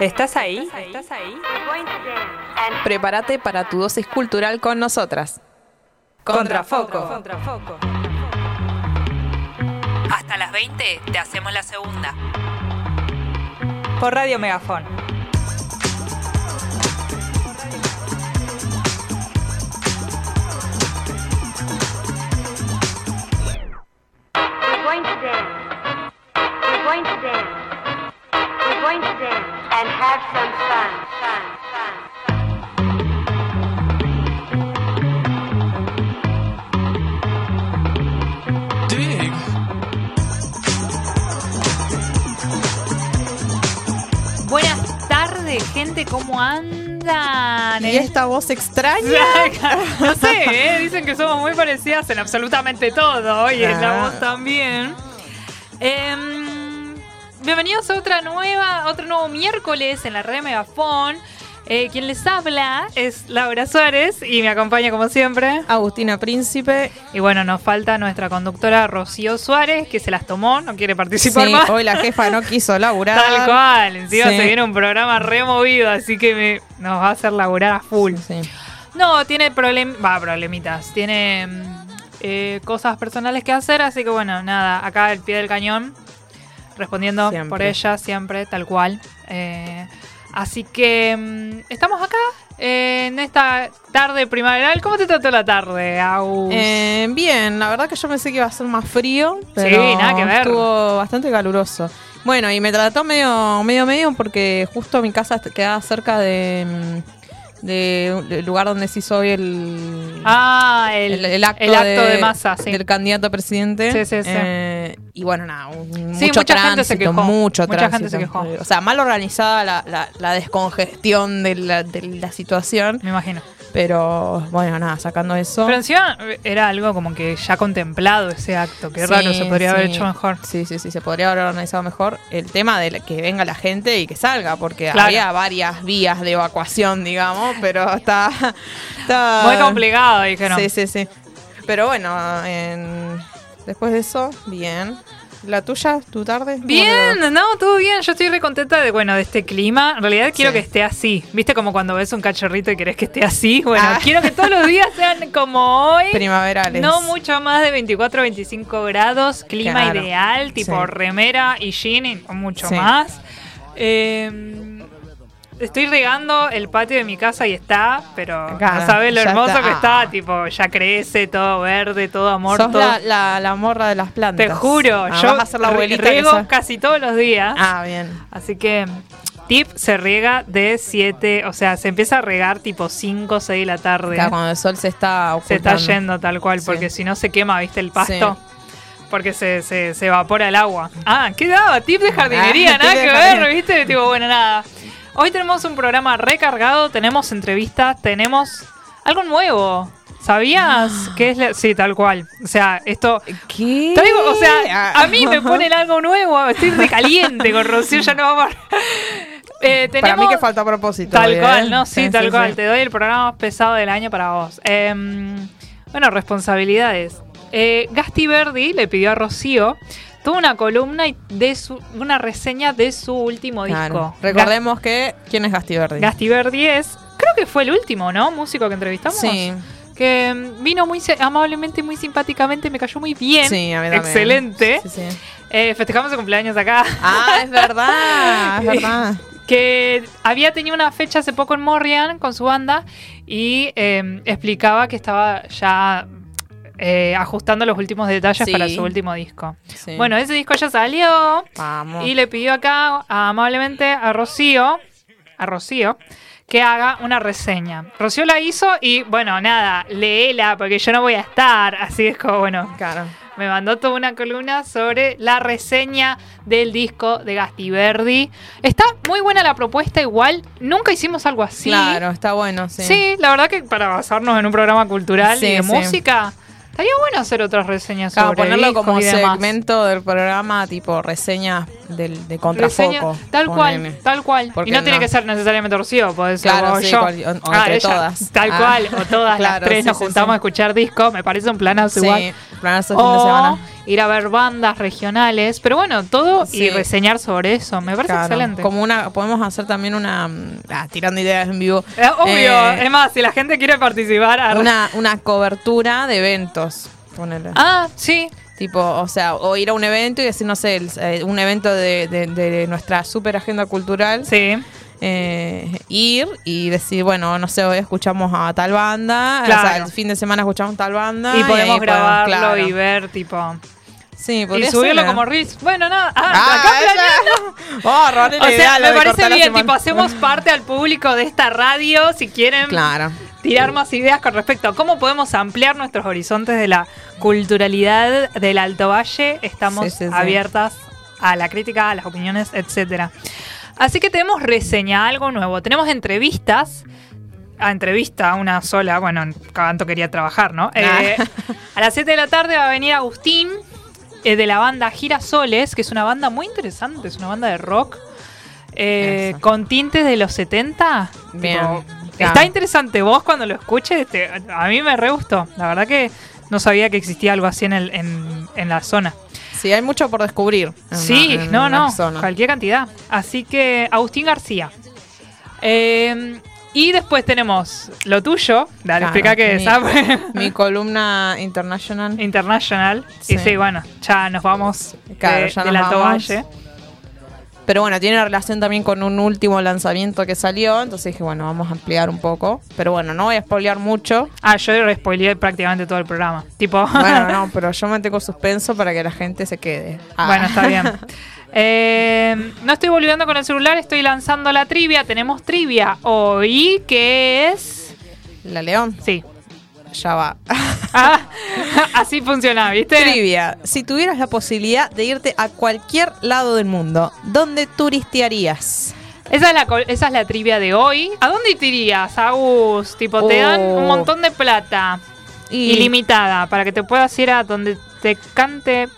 ¿Estás ahí? ¿Estás ahí? Prepárate para tu dosis cultural con nosotras. Contrafoco. Hasta las 20 te hacemos la segunda. Por Radio Megafón. we're going to dance. We're going to dance. Dance and have some fun. Fun. Fun. Dig. Buenas tardes, gente, ¿cómo andan? ¿Y esta voz extraña? no sé, ¿eh? dicen que somos muy parecidas en absolutamente todo y en la Ah. voz también. Em, bienvenidos a otra nueva, otro nuevo miércoles en la red Megafón. Eh, quien les habla es Laura Suárez y me acompaña como siempre. Agustina Príncipe. Y bueno, nos falta nuestra conductora Rocío Suárez, que se las tomó, no quiere participar Sí, más. hoy la jefa no quiso laburar. Tal cual, encima Sí. se viene un programa removido, así que me- nos va a hacer laburar a full. Sí. No, tiene problem va, problemitas, tiene mm, eh, cosas personales que hacer, así que bueno, nada, acá al pie del cañón, respondiendo Siempre. por ella siempre, tal cual. Eh, así que mm, estamos acá eh, en esta tarde primaveral. ¿Cómo te trató la tarde, Agus? Eh, bien, la verdad que yo pensé que iba a ser más frío, pero Sí, nada que ver. estuvo bastante caluroso. Bueno, y me trató medio, medio, medio porque justo mi casa quedaba cerca de, mm, de del lugar donde se hizo hoy el, ah, el, el, el acto, el acto de, masa, sí. del candidato a presidente. Sí, sí, sí. Eh, y bueno, nada, un- Sí, mucho mucha tránsito, gente se quejó. mucho Mucha tránsito. gente se quejó. O sea, mal organizada la, la, la descongestión de la, de la situación. Me imagino. Pero bueno, nada, sacando eso. Pero encima eh, era algo como que ya contemplado ese acto. Qué Sí, raro, se podría haber hecho mejor. Sí, sí, sí, se podría haber organizado mejor el tema de que venga la gente y que salga, porque Claro. había varias vías de evacuación, digamos, pero está, está- Muy complicado, dijeron. Sí, sí, sí. Pero bueno, en- después de eso, bien. ¿La tuya, tu tarde? Bien, no, todo bien. Yo estoy re contenta de, bueno, de este clima. En realidad quiero Sí. que esté así. ¿Viste como cuando ves un cachorrito y querés que esté así? Bueno, Ah. quiero que todos los días sean como hoy. Primaverales. No mucho más de 24 25 grados, clima Claro. ideal, tipo Sí. remera y jean y mucho Sí. más. Eh, estoy regando el patio de mi casa y está, pero no sabes lo hermoso está. que está, tipo, ya crece, todo verde, todo amor, Sos todo. la, la, la morra de las plantas. Te juro, Ah, yo vas a ser la re- abuelita que riego casi todos los días. Ah, bien. Así que tip se riega de 7, o sea, se empieza a regar tipo 5 o 6 de la tarde. Claro, cuando el sol se está se está ocultando. yendo tal cual, Sí. porque si no se quema, ¿viste el pasto? Porque se, se, se evapora el agua. Ah, ¿qué daba? Tip de jardinería, Ah, nada que ver. ¿viste? Tipo, bueno, nada. Hoy tenemos un programa recargado, tenemos entrevistas, tenemos algo nuevo. ¿Sabías que es la- Sí, tal cual. O sea, esto... ¿Qué? Traigo, o sea, Ah. a mí me ponen algo nuevo, estoy recaliente con Rocío, ya no vamos a... Eh, Para tenemos- mí que falta propósito. Tal ¿eh? cual, no, sí, tal cual. Te doy el programa más pesado del año para vos. Em, bueno, responsabilidades. Eh, Gasti Verdi le pidió a Rocío, una columna y de su, una reseña de su último Claro. disco. Recordemos que. ¿Quién es Gasti Verdi? Ga- Gasti Verdi es, creo que fue el último, ¿no? Músico que entrevistamos. Sí. Que em, vino muy amablemente, muy simpáticamente, me cayó muy bien. Sí, a mí también. Excelente. Sí, sí. Eh, festejamos su cumpleaños acá. Ah, es verdad, es verdad. que había tenido una fecha hace poco en Morrian con su banda y eh, explicaba que estaba ya eh, ajustando los últimos detalles Sí. para su último disco. Sí. Bueno, ese disco ya salió vamos. y le pidió acá amablemente a Rocío, a Rocío, que haga una reseña. Rocío la hizo y bueno, nada, léela porque yo no voy a estar, así es como bueno, Claro. me mandó toda una columna sobre la reseña del disco de Gasti Verdi. Está muy buena la propuesta, igual. Nunca hicimos algo así. Claro, está bueno, sí. Sí, la verdad que para basarnos en un programa cultural Sí, y de sí. música, estaría bueno hacer otras reseñas Claro, sobre ponerlo como segmento del programa, tipo reseñas del, de Reseña- contrafoco. tal cual, tal cual. Porque y no, tiene que ser necesariamente Rocío, puede ser Claro, o sí, yo. cual- o- o Ah, entre ella, todas. Tal Ah. cual, o todas las tres sí, nos juntamos sí. a escuchar discos, me parece un planazo igual. planearse el fin de O semana. ir a ver bandas regionales. Pero bueno, todo y reseñar sobre eso. Me parece excelente. Como una, podemos hacer también una, ah, tirando ideas en vivo. Eh, obvio, Eh, es más, si la gente quiere participar. una, una cobertura de eventos. Ponele. Ah, sí. Tipo, o sea, o ir a un evento y decir, no sé, el- eh, un evento de, de- de nuestra super agenda cultural. Sí. eh, ir y decir, bueno, no sé, hoy escuchamos a tal banda, Claro. o sea, el fin de semana escuchamos tal banda. Y podemos ahí grabarlo claro. y ver, tipo. Sí, Y subirlo ser, como Reels. Bueno, nada. Ah, Ah, acá planeando. Oh, O sea, me parece bien, tipo, hacemos parte al público de esta radio si quieren Claro. Tirar más ideas con respecto a cómo podemos ampliar nuestros horizontes de la culturalidad del Alto Valle. Estamos Sí, sí, sí. abiertas a la crítica, a las opiniones, etcétera. Así que tenemos reseña, algo nuevo. Tenemos entrevistas. A entrevista, una sola. Bueno, Canto quería trabajar, ¿no? Eh, a las 7 de la tarde va a venir Agustín eh, de la banda Girasoles, que es una banda muy interesante, es una banda de rock. eh, con tintes de los 70. Bien, Tipo, claro. Está interesante. Vos cuando lo escuches, te- a mí me re gustó. La verdad que no sabía que existía algo así en, el, en, en la zona. Sí, hay mucho por descubrir. Sí, la- no, la no, zona. cualquier cantidad. Así que Agustín García. Eh, y después tenemos lo tuyo. Dale, Claro, explica qué es. mi-. Mi columna international. International. Y Sí. bueno, ya nos vamos Claro, de- ya del nos Alto vamos. Pero bueno, tiene relación también con un último lanzamiento que salió. Entonces dije, bueno, vamos a ampliar un poco. Pero bueno, no voy a spoilear mucho. Ah, yo spoileé prácticamente todo el programa. Tipo. Bueno, no, pero yo mantengo suspenso para que la gente se quede. Ah. Bueno, está bien. Eh, no estoy volviendo con el celular, estoy lanzando la trivia. Tenemos trivia hoy, que es. La León, Sí. ya va. Ah, así funciona, ¿viste? Trivia. Si tuvieras la posibilidad de irte a cualquier lado del mundo, ¿dónde turistearías? Esa es, la, esa es la trivia de hoy. ¿A dónde te irías, Agus? Tipo, te dan un Oh. montón de plata Y ilimitada para que te puedas ir a donde te cante.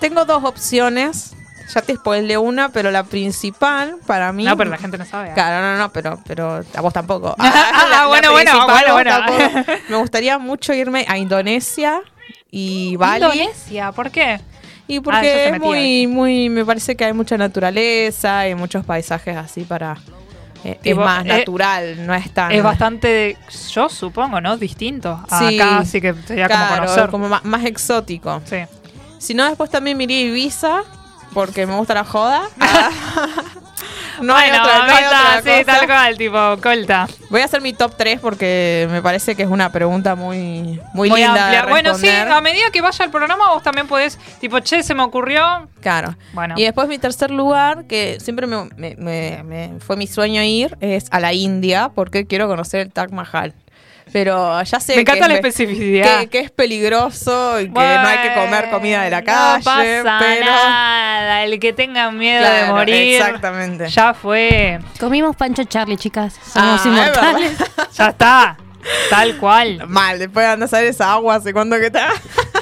tengo dos opciones. Ya te spoilé una, pero la principal para mí. No, pero la gente no sabe. ¿eh? Claro, no, no, pero, pero a vos tampoco. Ah, bueno, bueno, bueno, bueno. tampoco. Me gustaría mucho irme a Indonesia y Bali. Indonesia, ¿por qué? Y Ah, porque es muy, muy, me parece que hay mucha naturaleza y muchos paisajes así para... eh, es más eh, natural, no es tan... Es bastante, yo supongo, ¿no? Distinto. a Sí. Acá, así que sería como Claro, conocer. como ma- más, exótico. Sí. Si no, después también a Ibiza, porque me gusta la joda. No hay bueno, otra, no hay sí, tal cual, tipo, colta. Voy a hacer mi top 3 porque me parece que es una pregunta muy, muy, Muy linda. amplia. de Bueno, sí, a medida que vaya el programa, vos también podés, tipo, che, se me ocurrió. Claro. Bueno. Y después mi tercer lugar, que siempre me, me- me- me- fue mi sueño ir, es a la India, porque quiero conocer el Taj Mahal. Pero ya sé Me encanta que la especificidad. que, que es peligroso y que no hay que comer comida de la calle. No pasa pero nada. El que tenga miedo de morir. Exactamente. Ya fue. Comimos Pancho Charlie, chicas. Ah, Somos es inmortales. Ya está. Tal cual. Mal, después de andar a esa agua, ¿hace cuánto que está?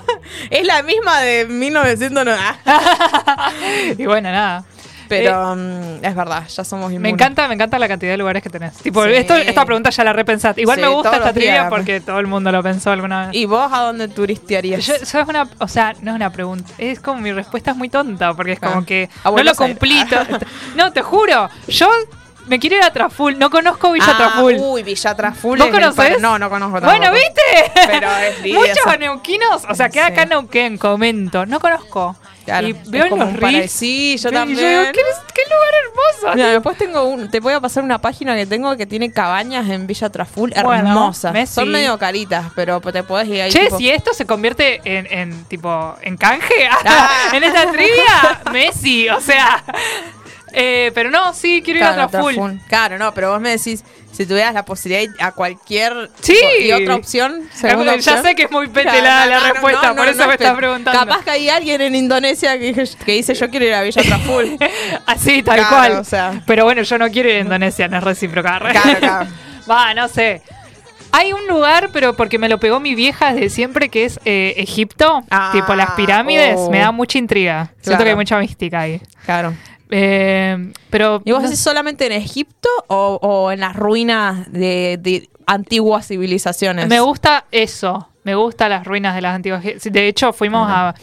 es la misma de 1990. y bueno, nada. Pero mm, es verdad, ya somos inmunes. Me encanta, me encanta la cantidad de lugares que tenés. Tipo, Sí. esto, esta pregunta ya la repensaste. Igual Sí, me gusta esta trivia días. porque todo el mundo lo pensó alguna vez. ¿Y vos a dónde turistearías? Yo, eso es una, o sea, no es una pregunta, es como mi respuesta es muy tonta, porque es Ah. como que A no lo cumplí. no, te juro, yo me quiero ir a Traful, no conozco Villa Ah, Traful. Uy, Villa Traful. ¿Vos es el conocés? par- No, no conozco Bueno, tampoco. ¿viste? Pero es Muchos neuquinos, o sea, queda Sí. acá en Neuquén, comento, no conozco. Claro, y veo en los reels. Sí, yo veo- y también. yo digo, ¿qué, qué lugar hermoso. Mira, después tengo un, te voy a pasar una página que tengo que tiene cabañas en Villa Traful hermosas. Son medio caritas, pero te puedes ir ahí. Che, tipo- si esto se convierte en, en tipo, en canje, Ah. en esta trivia, Messi, o sea. Eh, pero no, sí, quiero ir a Traful. Traful. Claro, no, pero vos me decís, si tuvieras la posibilidad de ir a cualquier. Sí. Y otra opción, segunda ya opción. sé que es muy pete Claro, la, no, la no, no, respuesta, por eso me es estás preguntando. Capaz que hay alguien en Indonesia que, que dice yo quiero ir a Villa Traful. Así, tal Claro, cual. o sea. Pero bueno, yo no quiero ir a Indonesia, no es recíproca. Claro, claro. Va, no sé. Hay un lugar, pero porque me lo pegó mi vieja desde siempre, que es eh, Egipto. Ah, tipo las pirámides. oh. Me da mucha intriga. Siento Claro. que hay mucha mística ahí. Claro. Eh, pero. ¿Y vos no decís solamente en Egipto o, o en las ruinas de, de antiguas civilizaciones? Me gusta eso. Me gustan las ruinas de las antiguas. De hecho, fuimos a,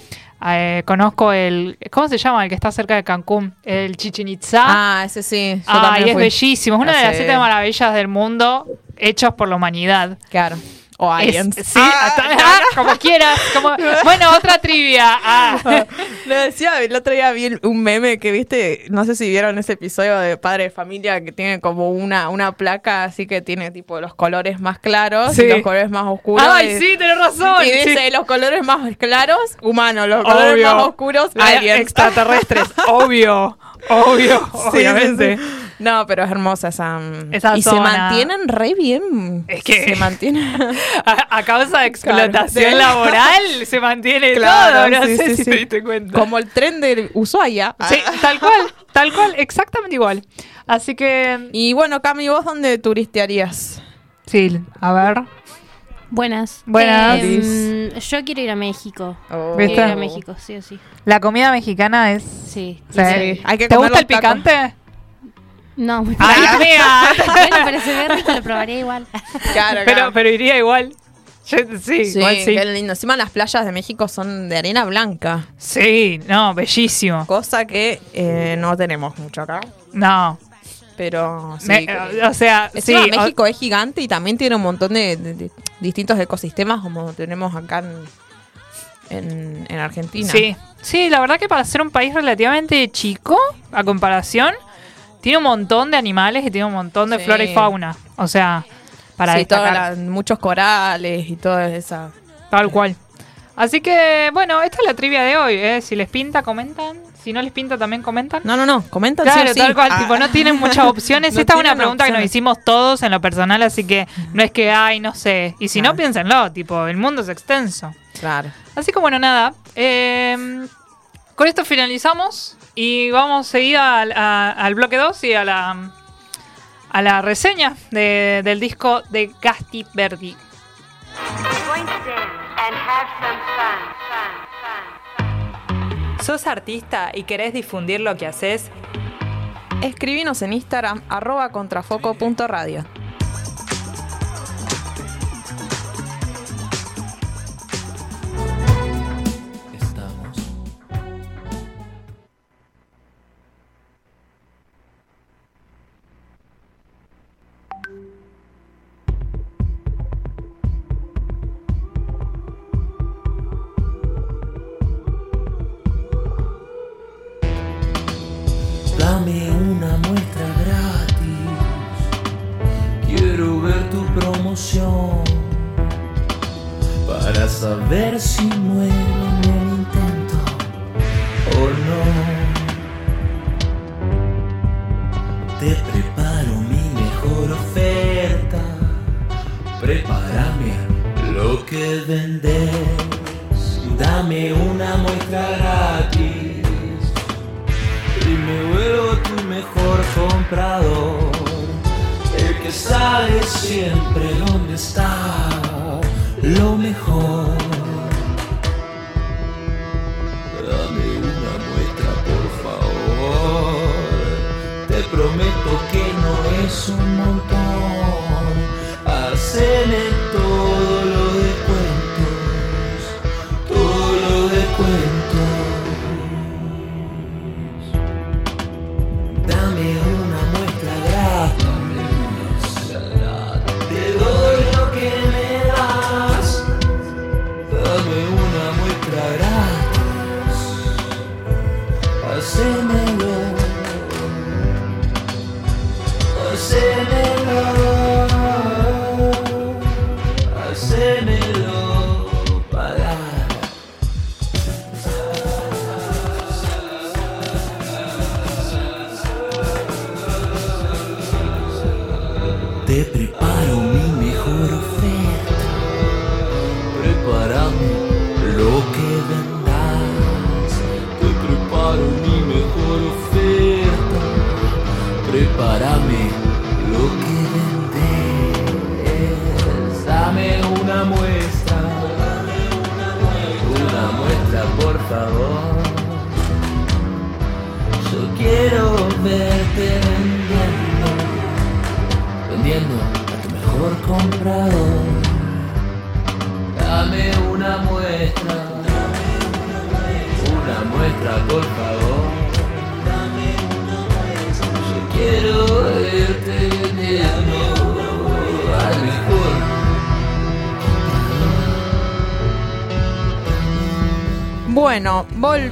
a, eh, conozco el, ¿cómo se llama? El que está cerca de Cancún, el Chichen Itza. Ah, ese sí. Yo Ay, también es fui. bellísimo. Es una de las siete maravillas del mundo hechos por la humanidad. Claro. O Es- aliens. sí, Ah, ah, como quieras. como- bueno, otra trivia. Ah. Le decía, el otro día vi un meme que viste, no sé si vieron ese episodio de Padre de Familia que tiene como una, una placa así que tiene tipo los colores más claros Sí. y los colores más oscuros. Ay, y- sí, tenés razón. Y dice, Sí. los colores más claros, humanos, los colores más oscuros, aliens. Extraterrestres. obvio. Obvio. Sí, obviamente. sí, sí. No, pero es hermosa esa. Esa y se mantienen re bien. Es que- Se mantienen. A, a causa de explotación Claro. laboral se mantiene Claro, todo. No sí, sé sí, si sí. te diste cuenta. como el tren de Ushuaia. Sí, tal cual, tal cual, exactamente igual. Así que, Y bueno, Cami, ¿vos dónde turistearías? sí, a ver. Buenas. Buenas. Em, yo quiero ir a México. Oh. ¿Viste? Quiero ir a México, sí o sí. La comida mexicana es... Sí. Sí. Sí, hay que ¿Te gusta el tacos. picante? No, muy ¡Ay, amiga! bueno, pero se ve rico, lo probaría igual. Claro, pero, claro. pero iría igual. Yo- sí, Sí, igual sí. qué lindo. Encima las playas de México son de arena blanca, Sí, no, bellísimo. cosa que eh, no tenemos mucho acá. No. Pero sí. Me- o sea, sí. Encima o- México es gigante y también tiene un montón de, de- de distintos ecosistemas como tenemos acá en, en, en Argentina. Sí, sí, la verdad que para ser un país relativamente chico, a comparación, tiene un montón de animales y tiene un montón de Sí. flora y fauna. O sea, para Sí, las- muchos corales y toda esa. tal cual. Así que, bueno, esta es la trivia de hoy. ¿eh? Si les pinta, comentan. Si no les pinta, también comentan. No, no, no, comentan Claro, sí o sí. tal cual, Ah. tipo, no tienen muchas opciones. No Esta es una pregunta que nos hicimos todos en lo personal, así que no es que, ay, no sé. Y si no, Claro. piénsenlo, tipo, el mundo es extenso. Claro. Así que bueno, nada. eh, con esto finalizamos y vamos a seguir al, al bloque 2 y a la, a la reseña de- del disco de Gasti Verdi. ¿Sos artista y querés difundir lo que haces? Escribinos en Instagram, arroba contrafoco.radio.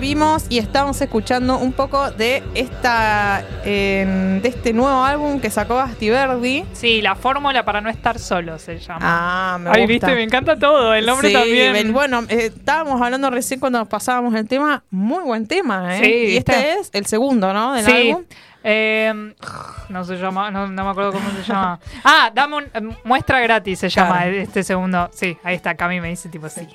volvimos y estamos escuchando un poco de esta eh, de este nuevo álbum que sacó Basti Verdi. Sí, la fórmula para no estar solo se llama. Ah, me Ay, gusta. viste, me encanta todo. El nombre Sí, también. bueno, eh, estábamos hablando recién cuando nos pasábamos el tema. Muy buen tema, ¿eh? Sí, y este está- es el segundo, ¿no? Del Sí. álbum. Eh, no se llama, no, no me acuerdo cómo se llama. Ah, dame un eh, muestra gratis se llama Claro. este segundo. Sí, ahí está, Cami me dice tipo sí.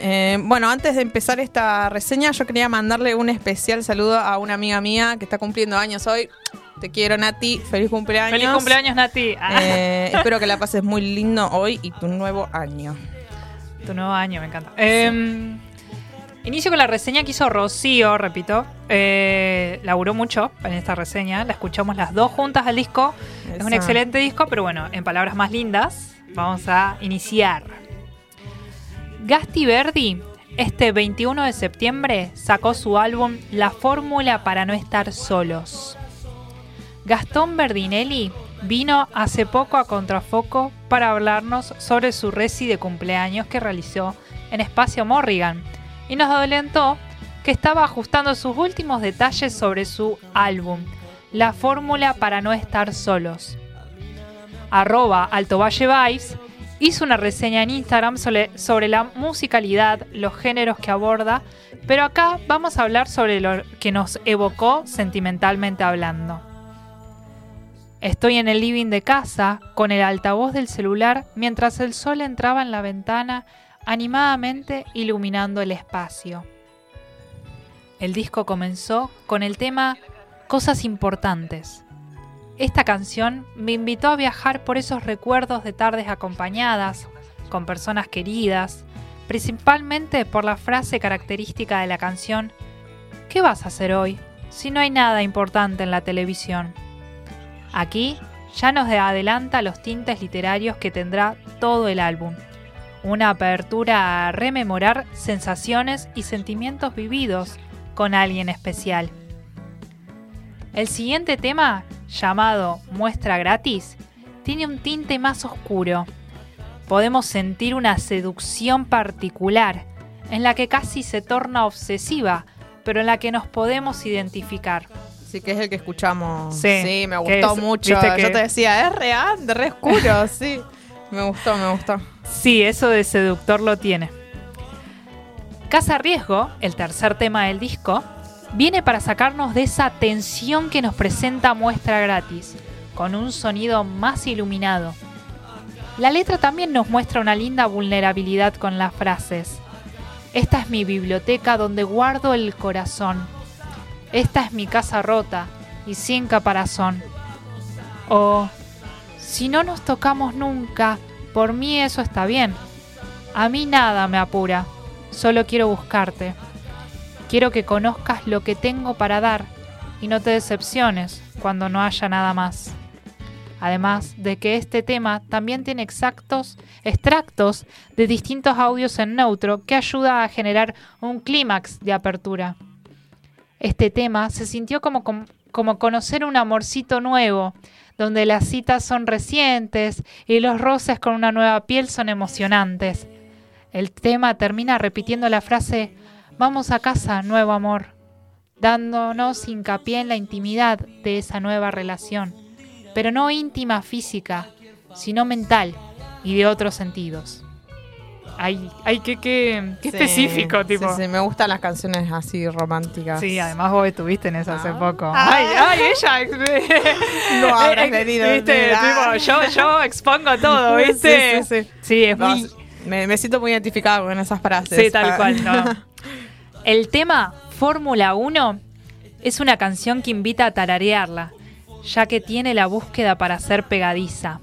Eh, bueno, antes de empezar esta reseña, yo quería mandarle un especial saludo a una amiga mía que está cumpliendo años hoy. Te quiero, Nati. Feliz cumpleaños. Feliz cumpleaños, Nati. Ah, Eh, espero que la pases muy lindo hoy y tu nuevo año. tu nuevo año, me encanta. Eh, inicio con la reseña que hizo Rocío, repito. Eh, laburó mucho en esta reseña. La escuchamos las dos juntas al disco. Es un excelente disco, pero bueno, en palabras más lindas, vamos a iniciar. Gasti Verdi, este 21 de septiembre, sacó su álbum La Fórmula para no estar solos. Gastón Berdinelli vino hace poco a Contrafoco para hablarnos sobre su reci de cumpleaños que realizó en Espacio Morrigan y nos adelantó que estaba ajustando sus últimos detalles sobre su álbum, La Fórmula para no estar solos. Arroba Alto Valle Vibes hizo una reseña en Instagram sobre, sobre la musicalidad, los géneros que aborda, pero acá vamos a hablar sobre lo que nos evocó sentimentalmente hablando. Estoy en el living de casa con el altavoz del celular mientras el sol entraba en la ventana animadamente iluminando el espacio. El disco comenzó con el tema Cosas importantes. Esta canción me invitó a viajar por esos recuerdos de tardes acompañadas, con personas queridas, principalmente por la frase característica de la canción ¿Qué vas a hacer hoy si no hay nada importante en la televisión? Aquí ya nos adelanta los tintes literarios que tendrá todo el álbum. Una apertura a rememorar sensaciones y sentimientos vividos con alguien especial. El siguiente tema, llamado Muestra gratis, tiene un tinte más oscuro. Podemos sentir una seducción particular, en la que casi se torna obsesiva, pero en la que nos podemos identificar. Sí, que es el que escuchamos. Sí, Sí, me gustó es- mucho. viste que- Yo te decía, es real, re oscuro, sí. Me gustó, me gustó. Sí, eso de seductor lo tiene. Casa Riesgo, el tercer tema del disco, viene para sacarnos de esa tensión que nos presenta muestra gratis, con un sonido más iluminado. La letra también nos muestra una linda vulnerabilidad con las frases. Esta es mi biblioteca donde guardo el corazón. Esta es mi casa rota y sin caparazón. O, si no nos tocamos nunca, por mí eso está bien. A mí nada me apura, solo quiero buscarte. Quiero que conozcas lo que tengo para dar y no te decepciones cuando no haya nada más. Además de que este tema también tiene exactos extractos de distintos audios en neutro que ayuda a generar un clímax de apertura. Este tema se sintió como, como, como conocer un amorcito nuevo, donde las citas son recientes y los roces con una nueva piel son emocionantes. El tema termina repitiendo la frase Vamos a casa, nuevo amor, dándonos hincapié en la intimidad de esa nueva relación, pero no íntima física, sino mental y de otros sentidos. Ay, ay qué, qué, qué Sí, específico, tipo. Sí, sí, me gustan las canciones así románticas. Sí, además vos estuviste en eso hace Ah. poco. Ah. Ay, ay, ella. No habrás Eh, venido, Viste, tipo, yo, yo expongo todo, ¿viste? Sí, sí, sí. Sí, es No, muy. me, me siento muy identificada con esas frases. Sí, tal Ah. cual. no. El tema Fórmula 1 es una canción que invita a tararearla, ya que tiene la búsqueda para ser pegadiza.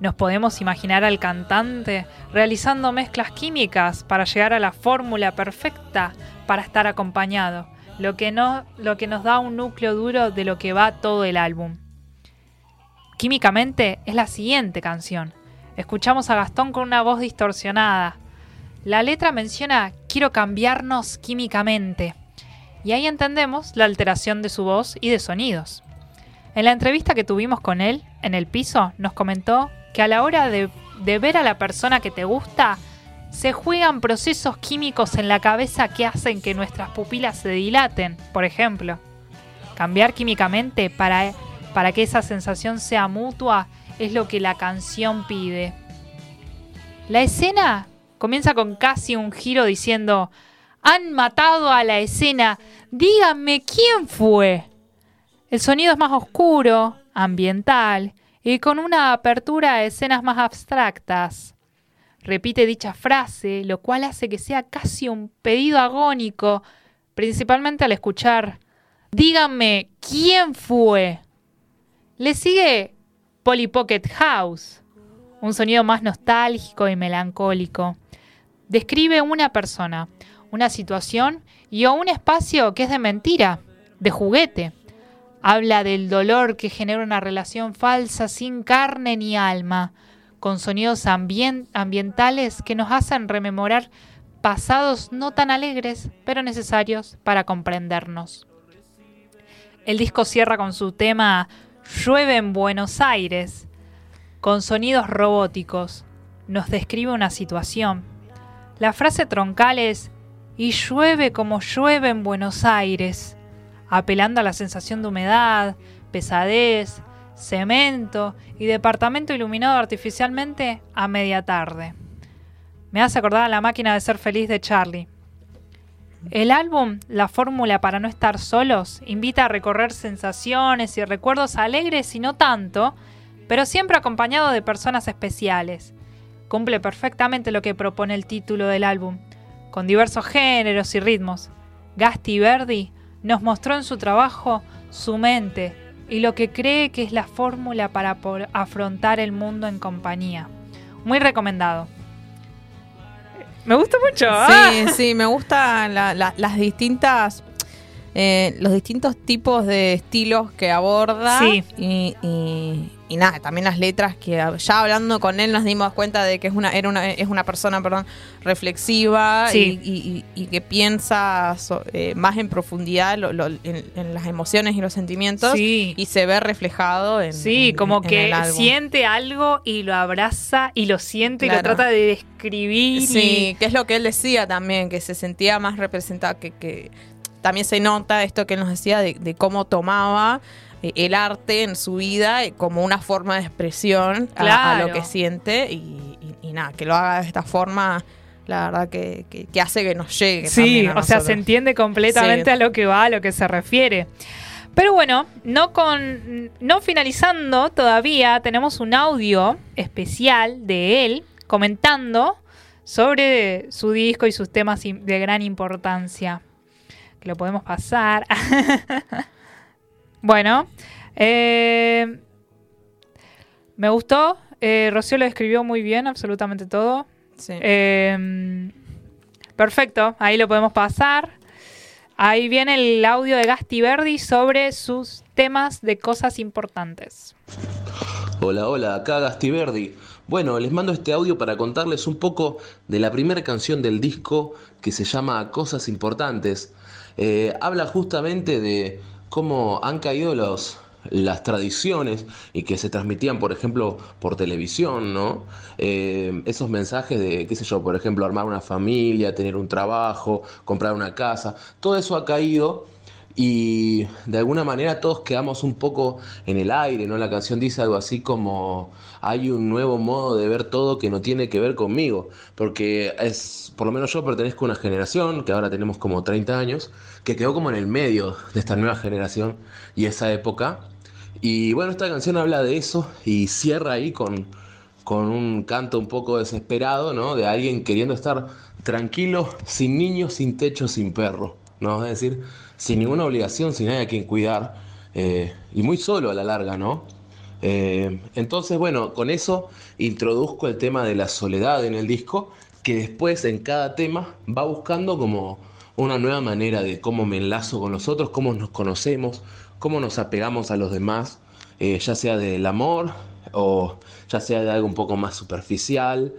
Nos podemos imaginar al cantante realizando mezclas químicas para llegar a la fórmula perfecta para estar acompañado, lo que, no, lo que nos da un núcleo duro de lo que va todo el álbum. Químicamente es la siguiente canción. Escuchamos a Gastón con una voz distorsionada. La letra menciona quiero cambiarnos químicamente. Y ahí entendemos la alteración de su voz y de sonidos. En la entrevista que tuvimos con él en el piso, nos comentó que a la hora de, ver a la persona que te gusta, se juegan procesos químicos en la cabeza que hacen que nuestras pupilas se dilaten, por ejemplo. Cambiar químicamente para, para que esa sensación sea mutua es lo que la canción pide. La escena comienza con casi un giro diciendo, han matado a la escena, díganme quién fue. El sonido es más oscuro, ambiental y con una apertura a escenas más abstractas. Repite dicha frase, lo cual hace que sea casi un pedido agónico, principalmente al escuchar Díganme quién fue. Le sigue Polly Pocket House, un sonido más nostálgico y melancólico. Describe una persona, una situación y o un espacio que es de mentira, de juguete. Habla del dolor que genera una relación falsa sin carne ni alma, con sonidos ambien- ambientales que nos hacen rememorar pasados no tan alegres, pero necesarios para comprendernos. El disco cierra con su tema Llueve en Buenos Aires, con sonidos robóticos. Nos describe una situación. La frase troncal es y llueve como llueve en Buenos Aires, apelando a la sensación de humedad, pesadez, cemento y departamento iluminado artificialmente a media tarde. Me hace acordar a la máquina de ser feliz de Charlie. El álbum La fórmula para no estar solos invita a recorrer sensaciones y recuerdos alegres y no tanto, pero siempre acompañado de personas especiales. Cumple perfectamente lo que propone el título del álbum, con diversos géneros y ritmos. Gasti Verdi nos mostró en su trabajo su mente y lo que cree que es la fórmula para afrontar el mundo en compañía. Muy recomendado. Me gusta mucho. ¿ah? Sí, sí, me gustan la- la- las distintas. eh, los distintos tipos de estilos que aborda. Sí. Y, y- y nada, también las letras que ya hablando con él nos dimos cuenta de que es una, era una, es una persona, perdón, reflexiva Sí. y, y- y- y que piensa so- eh, más en profundidad lo- lo- en, en las emociones y los sentimientos. Sí. Y se ve reflejado en. Sí, en- como en que siente algo y lo abraza y lo siente y lo trata de describir. y- Sí, que es lo que él decía también, que se sentía más representado, que, que también se nota esto que él nos decía de, de cómo tomaba el arte en su vida eh, como una forma de expresión a- lo que siente y, y- y nada, que lo haga de esta forma, la verdad que, que- que hace que nos llegue. Sí, o sea, se entiende completamente Sí. a lo que va, a lo que se refiere. Pero bueno, no con no finalizando todavía, tenemos un audio especial de él comentando sobre su disco y sus temas de gran importancia. Que lo podemos pasar. bueno, eh, me gustó. Eh, Rocío lo describió muy bien, absolutamente todo. Sí. Eh, perfecto, ahí lo podemos pasar. Ahí viene el audio de Gasti Verdi sobre sus temas de cosas importantes. Hola, hola, acá Gasti Verdi. Bueno, les mando este audio para contarles un poco de la primera canción del disco que se llama Cosas Importantes. Eh, habla justamente de cómo han caído los, las tradiciones y que se transmitían, por ejemplo, por televisión, ¿no? Eh, esos mensajes de, qué sé yo, por ejemplo, armar una familia, tener un trabajo, comprar una casa, todo eso ha caído y de alguna manera todos quedamos un poco en el aire, ¿no? La canción dice algo así como hay un nuevo modo de ver todo que no tiene que ver conmigo, porque es, por lo menos yo pertenezco a una generación, que ahora tenemos como 30 años, que quedó como en el medio de esta nueva generación y esa época. Y bueno, esta canción habla de eso y cierra ahí con, con un canto un poco desesperado, ¿no? De alguien queriendo estar tranquilo, sin niños, sin techo, sin perro, ¿no? Es decir, sin ninguna obligación, sin nadie a quien cuidar, eh, y muy solo a la larga, ¿no? Eh, entonces, bueno, con eso introduzco el tema de la soledad en el disco, que después en cada tema va buscando como una nueva manera de cómo me enlazo con los otros, cómo nos conocemos, cómo nos apegamos a los demás, eh, ya sea del amor o ya sea de algo un poco más superficial,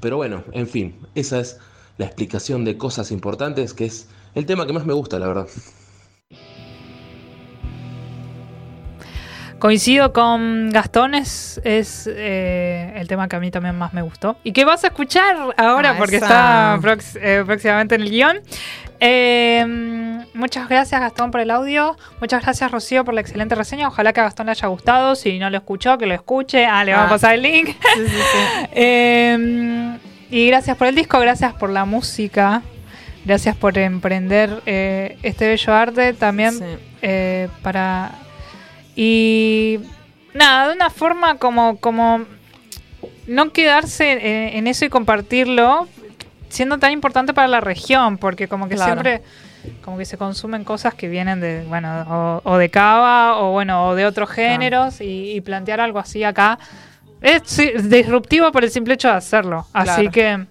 pero bueno, en fin, esa es la explicación de cosas importantes, que es el tema que más me gusta, la verdad. Coincido con Gastón, es, es, eh, el tema que a mí también más me gustó. Y que vas a escuchar ahora Ah, porque está prox- eh, próximamente en el guion. Eh, muchas gracias Gastón por el audio. Muchas gracias Rocío por la excelente reseña. Ojalá que a Gastón le haya gustado. Si no lo escuchó, que lo escuche. Ah, le vamos a Ah. pasar el link. Sí, sí, sí. Eh, y gracias por el disco, gracias por la música. Gracias por emprender eh, este bello arte. También Sí. eh, para. Y. Nada, de una forma como. como no quedarse en, en eso y compartirlo, siendo tan importante para la región, porque como que Claro. siempre. Como que se consumen cosas que vienen de, bueno, o, o de cava, o bueno, o de otros géneros, y, y plantear algo así acá es disruptivo por el simple hecho de hacerlo. Así Claro. que,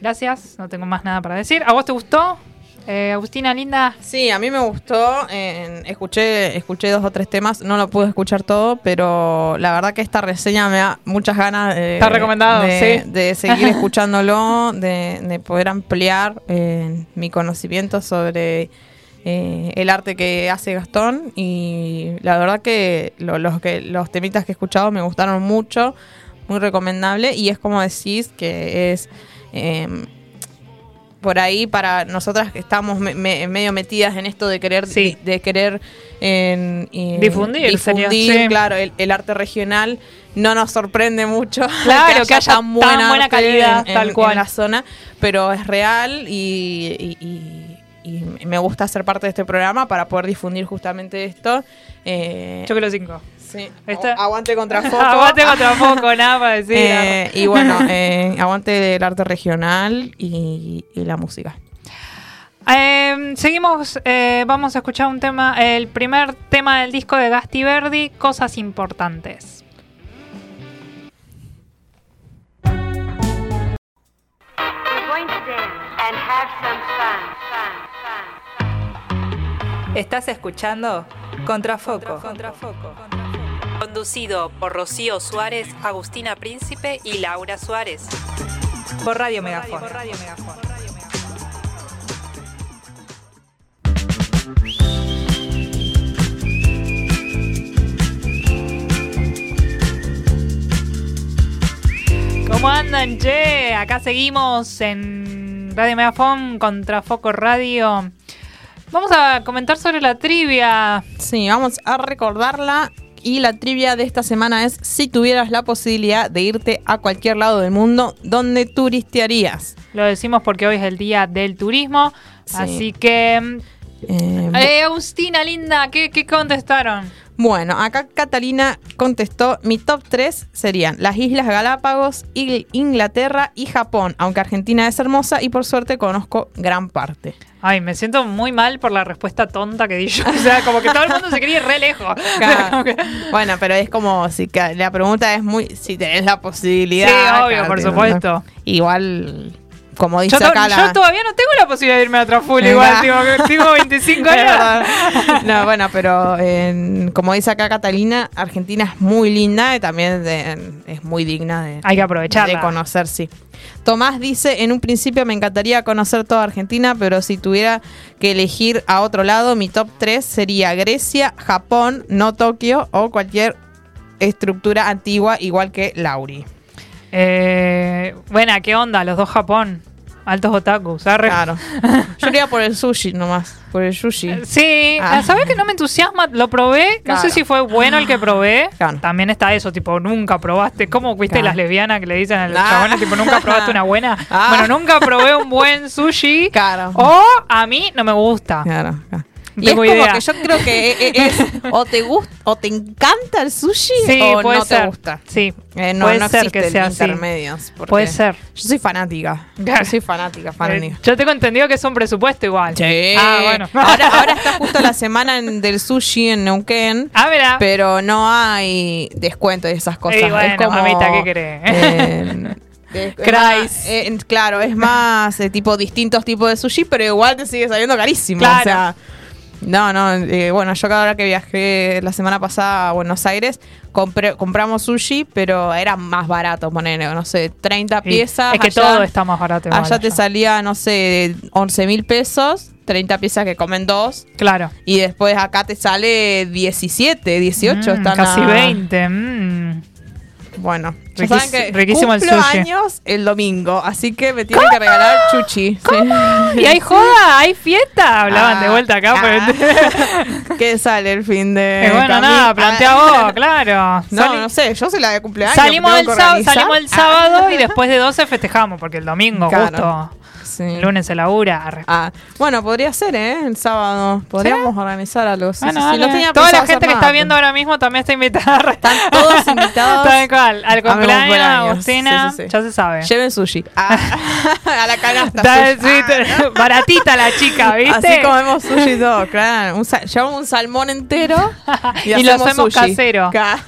gracias, no tengo más nada para decir. ¿A vos te gustó? Eh, Agustina, linda. Sí, a mí me gustó. eh, escuché, escuché dos o tres temas, no lo pude escuchar todo, pero la verdad que esta reseña me da muchas ganas de, Está recomendado, de, sí. de seguir escuchándolo, de, de poder ampliar eh, mi conocimiento sobre eh, el arte que hace Gastón. Y la verdad que, lo- los que los temitas que he escuchado me gustaron mucho, muy recomendable. Y es como decís que es. Em, por ahí para nosotras que estamos me- me- medio metidas en esto de querer Sí. de querer en- en Difundir, sería, difundir, sí. claro el, el arte regional no nos sorprende mucho Claro, que haya tan buena calidad, en, tal en- cual. en la zona pero es real y, y- y- y me gusta ser parte de este programa para poder difundir justamente esto Eh, Yo los cinco. Sí, Esta- agu- aguante contra foco Aguante contra poco, nada para decir. Eh, y bueno, eh, aguante el arte regional y, y la música. Eh, seguimos, eh, vamos a escuchar un tema, el primer tema del disco de Gasti Verdi, Cosas Importantes. We're going to dance and have some fun, fun, fun, fun. Estás escuchando Contrafoco. Conducido por Rocío Suárez, Agustina Príncipe y Laura Suárez. Por Radio Megafón. ¿Cómo andan, che? Acá seguimos en Radio Megafón contra Foco Radio. Vamos a comentar sobre la trivia. Sí, vamos a recordarla. Y la trivia de esta semana es: si tuvieras la posibilidad de irte a cualquier lado del mundo, ¿dónde turistearías? Lo decimos porque hoy es el día del turismo. Sí. Así que. Eh, Eh, Agustina, linda, ¿qué, qué contestaron? Bueno, acá Catalina contestó: mi top 3 serían las Islas Galápagos, Inglaterra y Japón. Aunque Argentina es hermosa y por suerte conozco gran parte. Ay, me siento muy mal por la respuesta tonta que di yo. O sea, como que todo el mundo se quería ir re lejos. Claro. Que- Bueno, pero es como si la pregunta es muy si tenés la posibilidad. Sí, obvio, claro, por supuesto. Igual, como dice Yo, acá la. yo todavía no tengo la posibilidad de irme a Es igual, tengo 25 Es años. No, bueno, pero en- como dice acá Catalina, Argentina es muy linda y también de- es muy digna de, Hay que aprovecharla. de conocer, sí. Tomás dice, en un principio me encantaría conocer toda Argentina, pero si tuviera que elegir a otro lado, mi top 3 sería Grecia, Japón, no Tokio o cualquier estructura antigua igual que Lauri. Eh, buena, ¿qué onda? Los dos Japón. Altos otakus. arre. Claro. Yo iría por el sushi nomás, por el sushi. Sí, Ah. ¿sabes que no me entusiasma? Lo probé, no sé si fue bueno el que probé. Claro. También está eso, tipo, nunca probaste. ¿Cómo viste las lesbianas que le dicen a los Ah. chabones, tipo, nunca probaste una buena? Ah. Bueno, nunca probé un buen sushi. Claro. O a mí no me gusta. Claro, Y es tengo como idea. que yo creo que e- e- es o te gusta o te encanta el sushi Sí, o puede no ser. te gusta. Sí, Eh, no, puede no ser que sea así. intermedios. Puede ser. Yo soy fanática. Yo soy fanática, fanática. Eh, yo tengo entendido que es un presupuesto igual. Sí. Ah, bueno. Ahora, ahora está justo la semana en- del sushi en Neuquén. Ah, mira. Pero no hay descuento y esas cosas. Bueno, es como, mamita, ¿qué querés? eh, es- es Crais. más, eh, claro, es más eh, tipo distintos tipos de sushi, pero igual te sigue saliendo carísimo. Claro. O sea, No, no, eh, bueno, yo cada hora que viajé la semana pasada a Buenos Aires, compré, compramos sushi, pero era más barato, poner, no sé, 30 Sí. piezas. Es que allá- todo está más barato. igual Allá te allá. salía, no sé, 11 mil pesos, 30 piezas que comen dos. Claro. Y después acá te sale 17, 18. Mm, están casi a- 20. mm. Bueno, Riquís- que riquísimo el sushi. años el domingo, así que me tienen que regalar chuchi. Sí. ¿Y hay joda? ¿Hay fiesta? Hablaban Ah, de vuelta acá. ah. pero- ¿Qué sale el fin de Eh, bueno, nada, plantea Ah. vos, claro. No, Sali- no sé, yo soy la de cumpleaños. salimos, el salimos el Ah, sábado y después de 12 festejamos, porque el domingo, Claro. justo. Sí. El lunes se labura. Ah, bueno, podría ser, ¿eh? El sábado. Podríamos organizar algo. Sí, Bueno, sí. No Toda la gente que nada, está viendo ahora mismo también está invitada. Están todos invitados. Tal cual. Al cumpleaños, cumpleaños. Agustina, ya se sabe. Lleven sushi. Ah, a la canasta. Ah. baratita la chica, ¿viste? Así comemos sushi todo, claro. Un llevamos un salmón entero y, Y lo hacemos sushi. casero. Ca-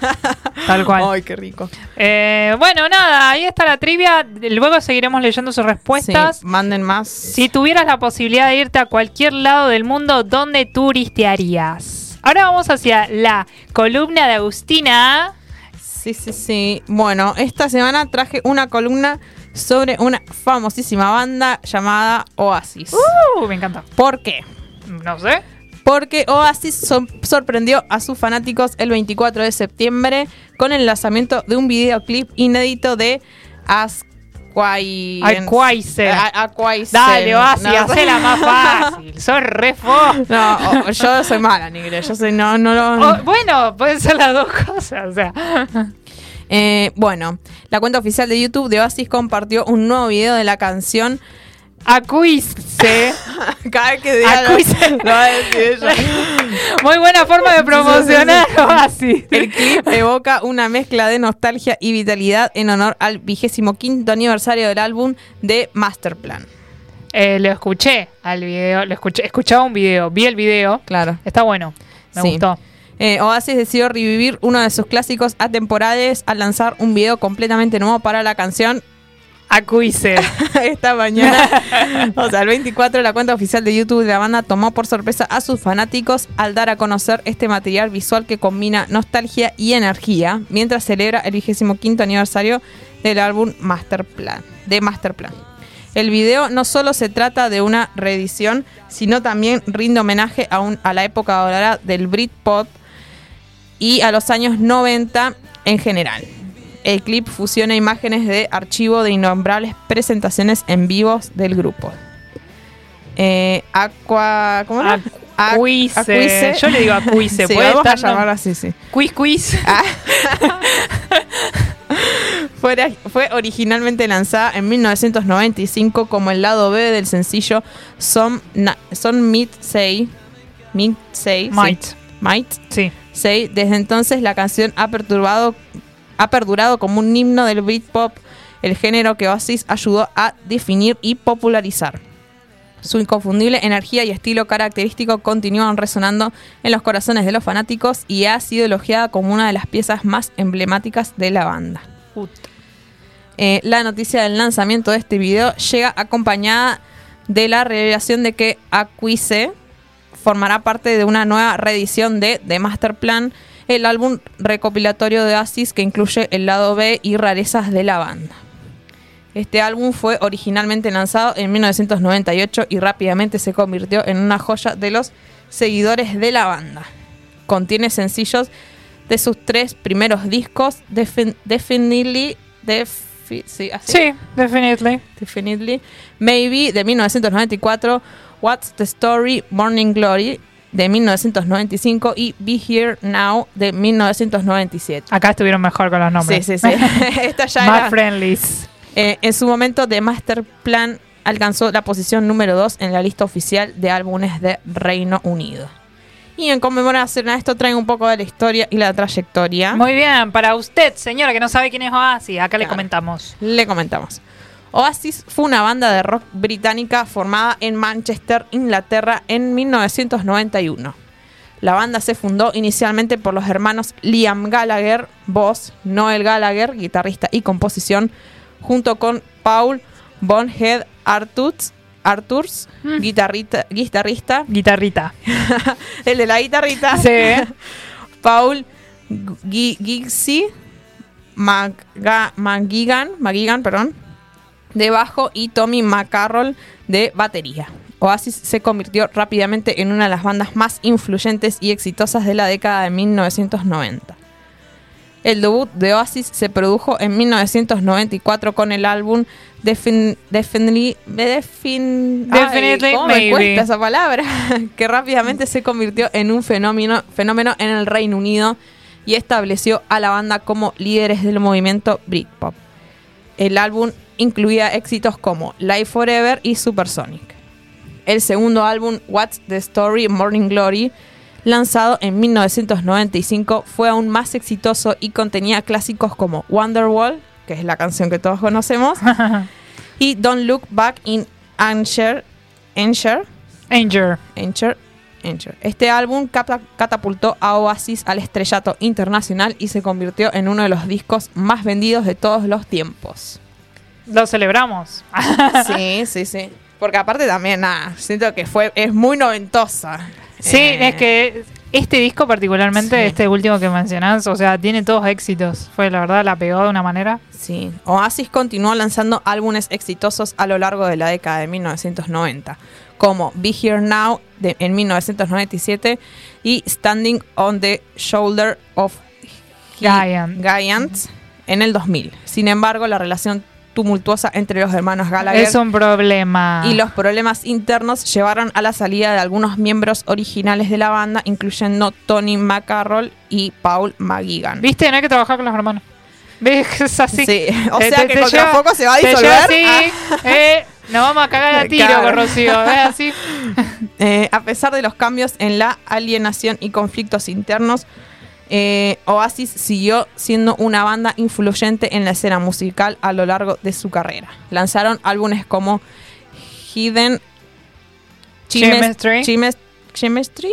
Tal cual. Ay, qué rico. Eh, bueno, nada, ahí está la trivia. Luego seguiremos leyendo sus respuestas. manden más. Si tuvieras la posibilidad de irte a cualquier lado del mundo, ¿dónde turistearías? Ahora vamos hacia la columna de Agustina. Sí, sí, sí. Bueno, esta semana traje una columna sobre una famosísima banda llamada Oasis. Uh, me encanta. ¿Por qué? No sé. Porque Oasis so- sorprendió a sus fanáticos el 24 de septiembre con el lanzamiento de un videoclip inédito de Asquai... Aquaiser. A- Aquaiser. Dale, Oasis, No, hacela más fácil. Sos re fo. No, o- yo soy mala en inglés. Yo soy no, no lo. Bueno, pueden ser las dos cosas. O sea. Eh, bueno, la cuenta oficial de YouTube de Oasis compartió un nuevo video de la canción. Acuise. Cada vez que diga Acuise. lo va a decir ella. Muy buena forma de promocionar Oasis. El clip evoca una mezcla de nostalgia y vitalidad en honor al vigésimo quinto aniversario del álbum de Masterplan. Eh, lo escuché al video, lo escuché, escuchaba un video, vi el video. Claro. Está bueno. Me Sí. gustó. Eh, Oasis decidió revivir uno de sus clásicos atemporales al lanzar un video completamente nuevo para la canción Acuise. esta mañana. o sea, el 24 la cuenta oficial de YouTube de la banda tomó por sorpresa a sus fanáticos al dar a conocer este material visual que combina nostalgia y energía mientras celebra el 25 aniversario del álbum Masterplan, de Masterplan. El video no solo se trata de una reedición, sino también rinde homenaje a, un- a la época dorada del Britpop y a los años 90 en general. El clip fusiona imágenes de archivo de innombrables presentaciones en vivos del grupo. Eh, Aqua. ¿Cómo era? Ac- Acuise. Yo le digo acuise. Sí, a estar llamarlo así, sí. Quiz quiz. Fuera- fue originalmente lanzada en 1995 como el lado B del sencillo Some, Na- Some Meat Say. Meat Say. sí. Might. Might Sí. Say. Desde entonces la canción ha, perturbado, ha perdurado como un himno del Britpop, el género que Oasis ayudó a definir y popularizar. Su inconfundible energía y estilo característico continúan resonando en los corazones de los fanáticos y ha sido elogiada como una de las piezas más emblemáticas de la banda. Eh, la noticia del lanzamiento de este video llega acompañada de la revelación de que Acuise formará parte de una nueva reedición de The Master Plan, el álbum recopilatorio de Oasis que incluye el lado B y rarezas de la banda. Este álbum fue originalmente lanzado en 1998 y rápidamente se convirtió en una joya de los seguidores de la banda. Contiene sencillos de sus tres primeros discos, Defin- Definitely, Defi- sí, así. Sí, definitely. Definitely. Maybe de 1994, What's the Story, Morning Glory de 1995 y Be Here Now de 1997. Acá estuvieron mejor con los nombres. Sí, sí, sí. Esta ya Más era- friendlies. eh, en su momento, The Master Plan alcanzó la posición número 2 en la lista oficial de álbumes de Reino Unido. Y en conmemoración a esto traigo un poco de la historia y la trayectoria. Muy bien, para usted, señora, que no sabe quién es Oasis, acá le comentamos. Le comentamos. Oasis fue una banda de rock británica formada en Manchester, Inglaterra, en 1991. La banda se fundó inicialmente por los hermanos Liam Gallagher, voz, Noel Gallagher, guitarrista y composición, junto con Paul Bonhead Artuts Arthurs, Mm. guitarrita, guitarrista, Guitarrita. el de la guitarrita, Sí. Paul Gi- Giggsy, Maga- McGuigan, McGuigan, perdón, de bajo y Tommy McCarroll de batería. Oasis se convirtió rápidamente en una de las bandas más influyentes y exitosas de la década de 1990. El debut de Oasis se produjo en 1994 con el álbum Defin- Definitely, Defin- Ay, Definitely ¿cómo me cuesta esa palabra? que rápidamente se convirtió en un fenómeno, fenómeno en el Reino Unido y estableció a la banda como líderes del movimiento Britpop. El álbum incluía éxitos como Live Forever y Supersonic. El segundo álbum, What's the Story Morning Glory, lanzado en 1995, fue aún más exitoso y contenía clásicos como Wonderwall, que es la canción que todos conocemos, y Don't Look Back in Anger. Anger Anger. Anger, Anger. Este álbum cata- catapultó a Oasis al estrellato internacional y se convirtió en uno de los discos más vendidos de todos los tiempos. Lo celebramos. Sí, sí, sí. Porque aparte también, nada, siento que fue, es muy noventosa. Sí, Eh, es que este disco particularmente, Sí. este último que mencionás, o sea, tiene todos éxitos. Fue la verdad, la pegó de una manera. Sí, Oasis continuó lanzando álbumes exitosos a lo largo de la década de 1990, como Be Here Now de- en 1997 y Standing on the Shoulder of Giant. Giants en el 2000. Sin embargo, la relación tumultuosa entre los hermanos Gallagher Es un problema. y los problemas internos llevaron a la salida de algunos miembros originales de la banda, incluyendo Tony McCarroll y Paul McGuigan. ¿Viste? No hay que trabajar con los hermanos. ¿Ves? Es así. Sí, o Eh, sea te- que te contra lleva- poco se va a disolver. así, eh, nos vamos a cagar a tiro Claro. con Rocío. ¿Ves así? Eh, a pesar de los cambios en la alienación y conflictos internos, eh, Oasis siguió siendo una banda influyente en la escena musical a lo largo de su carrera. Lanzaron álbumes como Hidden Chemistry. Chemistry, Chemistry.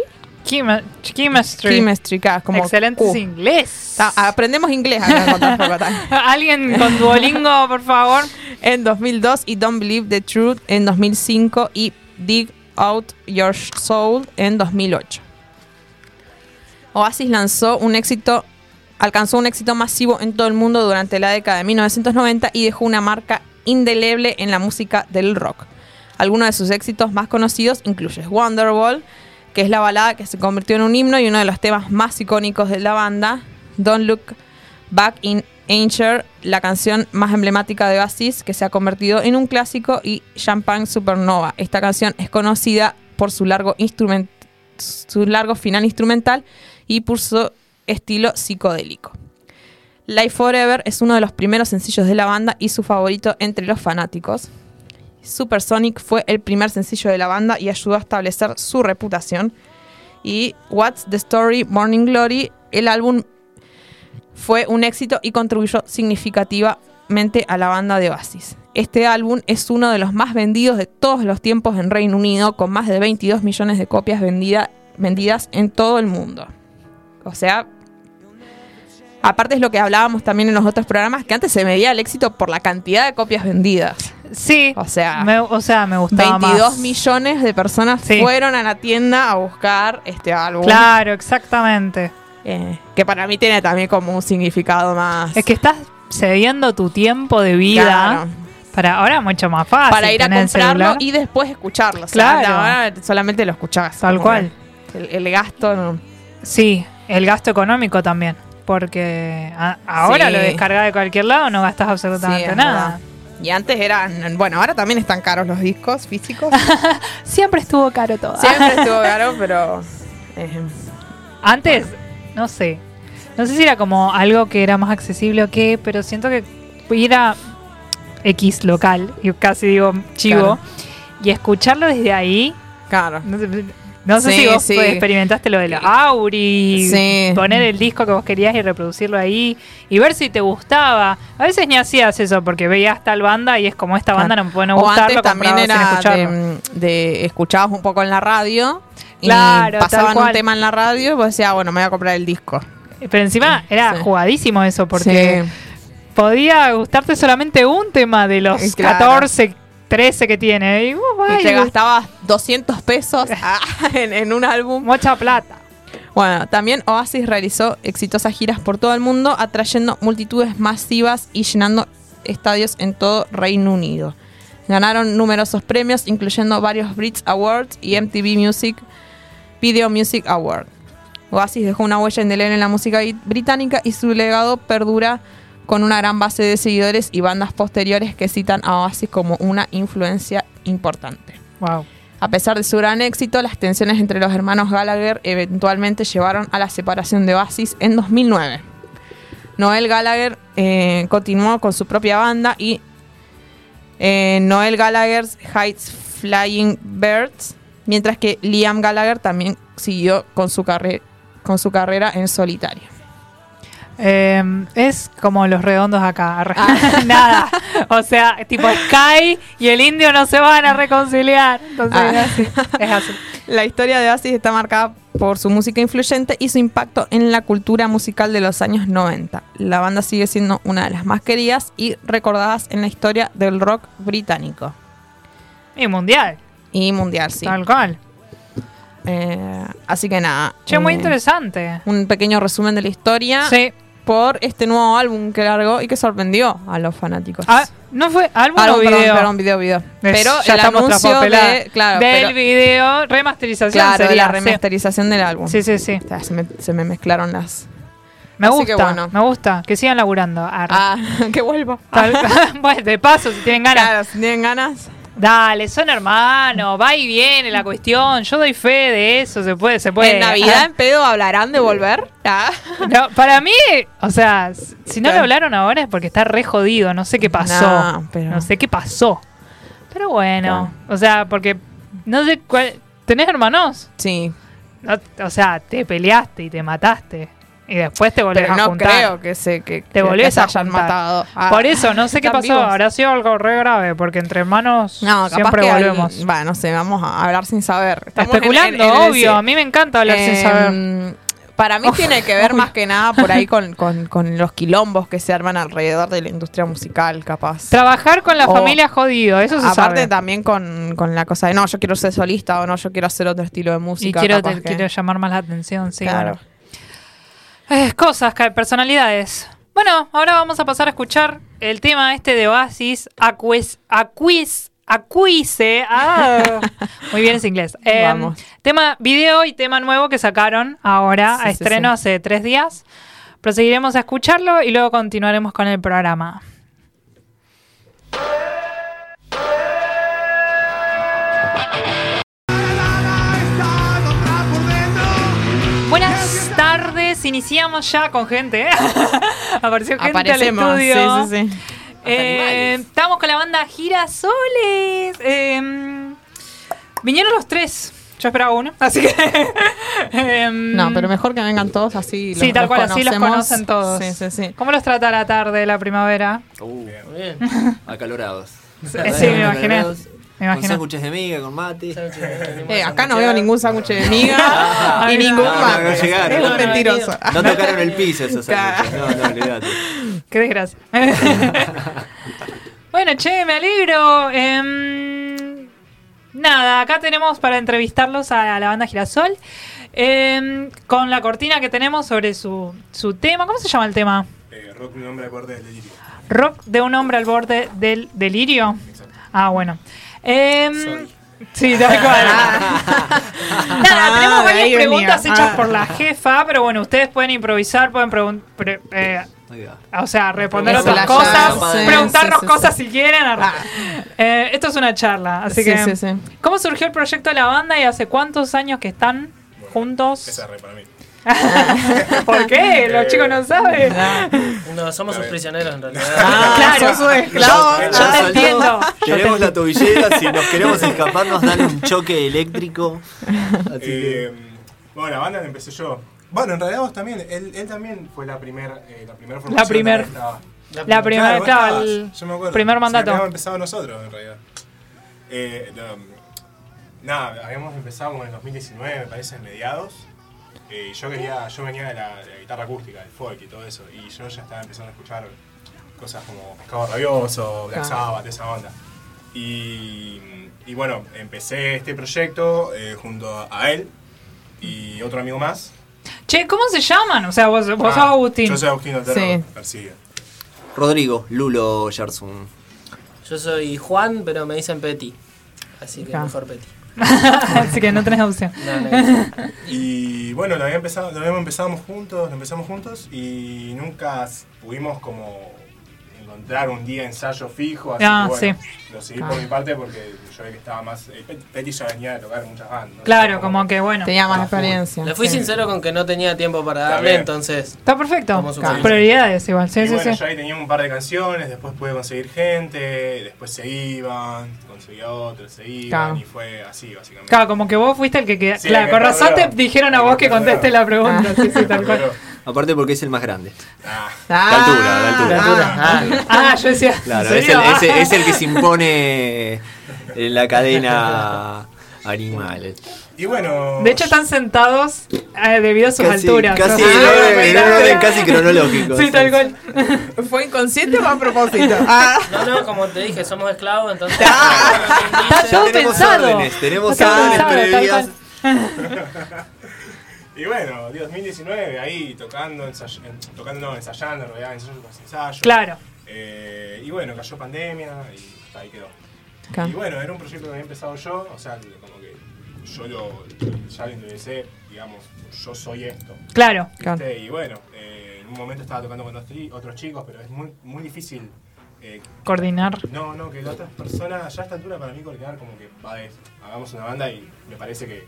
Chemistry, como Excelente Q. inglés. Ta- aprendemos inglés. Alguien con Duolingo, por favor. en 2002 y Don't Believe the Truth en 2005 y Dig Out Your Soul en 2008. Oasis lanzó un éxito, alcanzó un éxito masivo en todo el mundo durante la década de 1990 y dejó una marca indeleble en la música del rock. Algunos de sus éxitos más conocidos incluyen Wonderwall, que es la balada que se convirtió en un himno y uno de los temas más icónicos de la banda, Don't Look Back in Anger, la canción más emblemática de Oasis, que se ha convertido en un clásico, y Champagne Supernova. Esta canción es conocida por su largo, su largo final instrumental y por su estilo psicodélico. Life Forever es uno de los primeros sencillos de la banda y su favorito entre los fanáticos. Supersonic fue el primer sencillo de la banda y ayudó a establecer su reputación. Y What's the Story Morning Glory, el álbum fue un éxito y contribuyó significativamente a la banda de Oasis. Este álbum es uno de los más vendidos de todos los tiempos en Reino Unido, con más de 22 millones de copias vendida- vendidas en todo el mundo. O sea, aparte es lo que hablábamos también en los otros programas, que antes se medía el éxito por la cantidad de copias vendidas. Sí. O sea, Me- o sea, me gustaba 22 más. millones de personas Sí. fueron a la tienda a buscar este álbum. Claro, exactamente. Eh, que para mí tiene también como un significado más. Es que estás cediendo tu tiempo de vida Claro. para ahora mucho más fácil. para ir a comprarlo y después escucharlo. O sea, Claro. ahora solamente lo escuchás. Tal cual. El, el gasto. no. Sí, el gasto económico también. Porque a- ahora Sí. lo descargas de cualquier lado, no gastas absolutamente nada. Y antes eran. Bueno, ahora también están caros los discos físicos. Siempre estuvo caro todo. Siempre estuvo caro, pero. eh, Antes, no sé. No sé si era como algo que era más accesible o qué, pero siento que ir a X local, y casi digo chivo, Claro. y escucharlo desde ahí. claro. No sé, no sé Sí, si vos sí. pues, experimentaste lo de la Auri, Sí. poner el disco que vos querías y reproducirlo ahí y ver si te gustaba. A veces ni hacías eso porque veías tal banda y es como esta banda no me puede no o gustar, antes también era de, de- escuchabas un poco en la radio y Claro, pasaban un tema en la radio y vos decías, ah, bueno, me voy a comprar el disco. Pero encima era jugadísimo eso porque podía gustarte solamente un tema de los claro. 14 13 que tiene. Y, uh, te gastabas 200 pesos ah, en, en un álbum. mucha plata. Bueno, también Oasis realizó exitosas giras por todo el mundo, atrayendo multitudes masivas y llenando estadios en todo Reino Unido. Ganaron numerosos premios, incluyendo varios Brits Awards y MTV Music Video Music Award. Oasis dejó una huella indeleble en la música brit- británica y su legado perdura con una gran base de seguidores y bandas posteriores que citan a Oasis como una influencia importante. Wow. A pesar de su gran éxito, las tensiones entre los hermanos Gallagher eventualmente llevaron a la separación de Oasis en 2009. Noel Gallagher eh, continuó con su propia banda y eh, Noel Gallagher's Heights Flying Birds, mientras que Liam Gallagher también siguió con su, carre- con su carrera en solitario. Eh, es como los redondos acá. arre- Nada. O sea, tipo Sky y el indio no se van a reconciliar. Entonces Ah. es así. Es así. La historia de Oasis está marcada por su música influyente y su impacto en la cultura musical de los años 90. La banda sigue siendo una de las más queridas y recordadas en la historia del rock británico Y mundial. y mundial, sí. Tal cual. Eh, así que nada. Che, muy eh, interesante. Un pequeño resumen de la historia Sí. Por este nuevo álbum que largó y que sorprendió a los fanáticos. Ah, ¿No fue álbum Álbum, o perdón, video? perdón, video, video. Es- Pero ya el estamos anuncio de, claro, del pero- video, remasterización claro, de sería, la sí. remasterización del álbum. Sí, sí, sí. O sea, se, me, se me mezclaron las. Me Así gusta, bueno. me gusta. Que sigan laburando. Arre. Ah, que vuelva. Tal- bueno, de paso, si tienen ganas. Claro, si tienen ganas. Dale, son hermanos, va y viene la cuestión. Yo doy fe de eso, se puede, se puede. en Navidad en pedo hablarán de volver. Ah. No, para mí, o sea, si no lo hablaron ahora es porque está re jodido, no sé qué pasó. No, sé qué pasó. Pero bueno, o sea, porque no sé cuál. ¿Tenés hermanos? Sí, No, o sea, te peleaste y te mataste. Y después te volvés pero a juntar. creo que se que, Te que volvés se a hayan matado. Ah. Por eso, no sé qué pasó. vivos. Habrá sido algo re grave, porque entre hermanos No, siempre que volvemos. bueno, no sé, vamos a hablar sin saber. Estamos Especulando, en- en el- obvio. A mí me encanta hablar sin Em, saber. Para mí tiene que ver más que nada por ahí con, con- con los quilombos que se arman alrededor de la industria musical, capaz. Trabajar con la O- familia jodido, eso se Aparte sabe. también con, con la cosa de no, yo quiero ser solista o no, yo quiero hacer otro estilo de Y música. quiero, te- que- quiero llamar más la atención, sí. Claro. bueno. Eh, cosas, personalidades. Bueno, ahora vamos a pasar a escuchar el tema este de Oasis, Aquis, Aquis, Acuise. Ah, muy bien es inglés. Eh, Vamos. Tema video y tema nuevo que sacaron ahora Sí, a sí, estreno sí. hace tres días. Proseguiremos a escucharlo y luego continuaremos con el programa. Iniciamos ya con gente. ¿eh? Apareció gente Aparecemos, al estudio. sí, sí, sí. Eh, estamos con la banda Girasoles. Eh, vinieron los tres. Yo esperaba uno, así que. em, No, pero mejor que vengan todos así. Sí, tal los cual, así los conocen todos. Sí, sí, sí. ¿Cómo los trata la tarde, la primavera? Uh, bien. Acalorados. Sí, sí, me imaginé. Me Con sándwiches de miga, con mate. Eh, acá no veo ningún sándwich de miga Ah, y ningún mate. no llegaron. Es un No, mentiroso. No tocaron el piso esos sándwiches. No, no, olvídate. Qué desgracia. bueno, che, me alegro. Em, nada, acá tenemos para entrevistarlos a la banda Girasol. em, con la cortina que tenemos sobre su, su tema. ¿Cómo se llama el tema? Eh, rock un hombre al borde del delirio. Rock de un hombre al borde del delirio. Ah, bueno. Em, sí, tal cual. Nada, Ah, tenemos varias preguntas hechas Ah. por la jefa, pero bueno, ustedes pueden improvisar, pueden preguntar. Va. o sea, responder Eso, otras cosas, llave, preguntarnos sí, sí, cosas sí. si quieren. Eh, esto es una charla, así Sí, que. sí, sí. ¿Cómo surgió el proyecto de la banda y hace cuántos años que están juntos? Esa es re para mí. ¿Por qué? Los chicos no saben. No, somos sus prisioneros en realidad. Ah, Claro. sos un esclavo. Yo te Soltó. entiendo. Tenemos la tobillera, si nos queremos escapar nos dan un choque eléctrico. Así que... Eh, bueno, la banda la empecé yo. Bueno, en realidad vos también. Él, él también fue la primera eh, la primera formación. primer- donde estaba. La primera, claro, el yo me acuerdo. primer mandato. habíamos empezado nosotros, en realidad. Eh, no, nada, habíamos empezado en el 2019, me parece, en mediados. Eh, yo quería, yo venía de la, de la guitarra acústica, del folk y todo eso, y yo ya estaba empezando a escuchar cosas como Pescado Rabioso, Black Claro. Sabbath, esa onda. Y, y bueno, empecé este proyecto eh, junto a- él y otro amigo más. Che, ¿cómo se llaman? O sea, vos, vos Ah, sos Agustín. Yo soy Agustín Otero Sí. Persigue. Rodrigo, Lulo Gerson. Yo soy Juan, pero me dicen Petty. Así que Acá. mejor Petty. Así que no tenés opción. No, no, Y bueno, lo, había empezado, lo habíamos empezado juntos, lo empezamos juntos y nunca pudimos como encontrar un día ensayo fijo, así Ah, que bueno, sí. lo seguí por mi parte porque yo vi que estaba más... eh, Pet- Petty ya venía de tocar muchas bandas. ¿no? Claro, como que bueno. Tenía más Ah, experiencia. Le fui Sí. sincero con que no tenía tiempo para Está darle, bien. entonces. Está perfecto. Feliz. Prioridades igual, sí, y sí, bueno, sí. yo ahí tenía un par de canciones, después pude conseguir gente, después se iban, conseguía otros, se iban Claro. y fue así básicamente. Claro, como que vos fuiste el que queda. Sí, claro, que con razón te dijeron a vos que conteste la pregunta. Sí, sí, tal cual. Aparte porque es el más grande. Ah. De altura, de altura. De altura. Ah, yo decía. Claro, ¿en es el, serio? es, el- es el que se impone en la cadena animal. Y bueno... De hecho, están sentados eh, debido a sus Casi- alturas. casi O sea, en ah, orden- casi cronológico, Sí, tal cual. ¿Fue inconsciente o a propósito? Ah, No, no, como te dije, somos esclavos, entonces. Está todo tenemos pensado. órdenes, tenemos órdenes previas. Y bueno, 2019, ahí tocando, ensay- en- tocando, no, ensayando, en realidad, ensayo tras ensayo. Claro. Eh, y bueno, cayó pandemia y hasta ahí quedó. Y bueno, era un proyecto que había empezado yo, o sea, como que yo lo, ya lo introducé, digamos, yo soy esto. Claro. Y bueno, eh, en un momento estaba tocando con otros chi- otros chicos, pero es muy, muy difícil. eh, Coordinar. no, no, que la otra persona, ya a esta altura para mí coordinar como que va de hagamos una banda y me parece que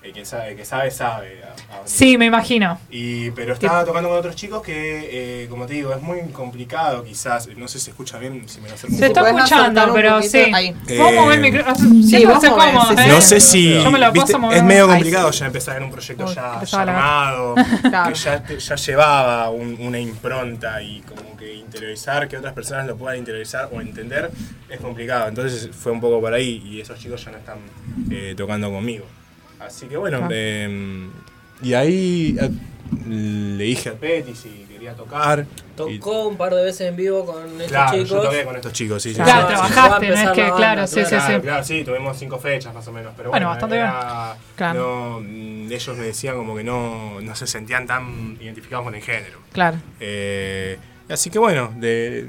el que sabe, el que sabe, sabe. a- a- Sí, me imagino. y, pero estaba tocando con otros chicos que, eh, como te digo, es muy complicado quizás. No sé si se escucha bien, si me lo acerco Se está escuchando, pero sí. a mover el Eh, micrófono. sí, vos sí. ¿eh? No sé si. Yo me lo viste, paso mover. es medio complicado ya empezar en un proyecto Uy, ya, ya la- armado, Claro. que ya, te- ya llevaba un- una impronta y como que interiorizar, que otras personas lo puedan interiorizar o entender, es complicado. Entonces fue un poco por ahí y esos chicos ya no están eh, tocando conmigo. Así que bueno, Ah. eh, y ahí eh, le dije a Petty si quería tocar. y- Tocó un par de veces en vivo con estos Claro, yo chicos. toqué con estos chicos, sí. Claro, sí, trabajaste, no es que, la claro, sí, sí, Claro, sí. claro, sí, tuvimos cinco fechas más o menos, pero Bueno, bueno, bastante era- Claro. no, ellos me decían como que no, no se sentían tan identificados con el género. Claro. Eh, así que bueno, de,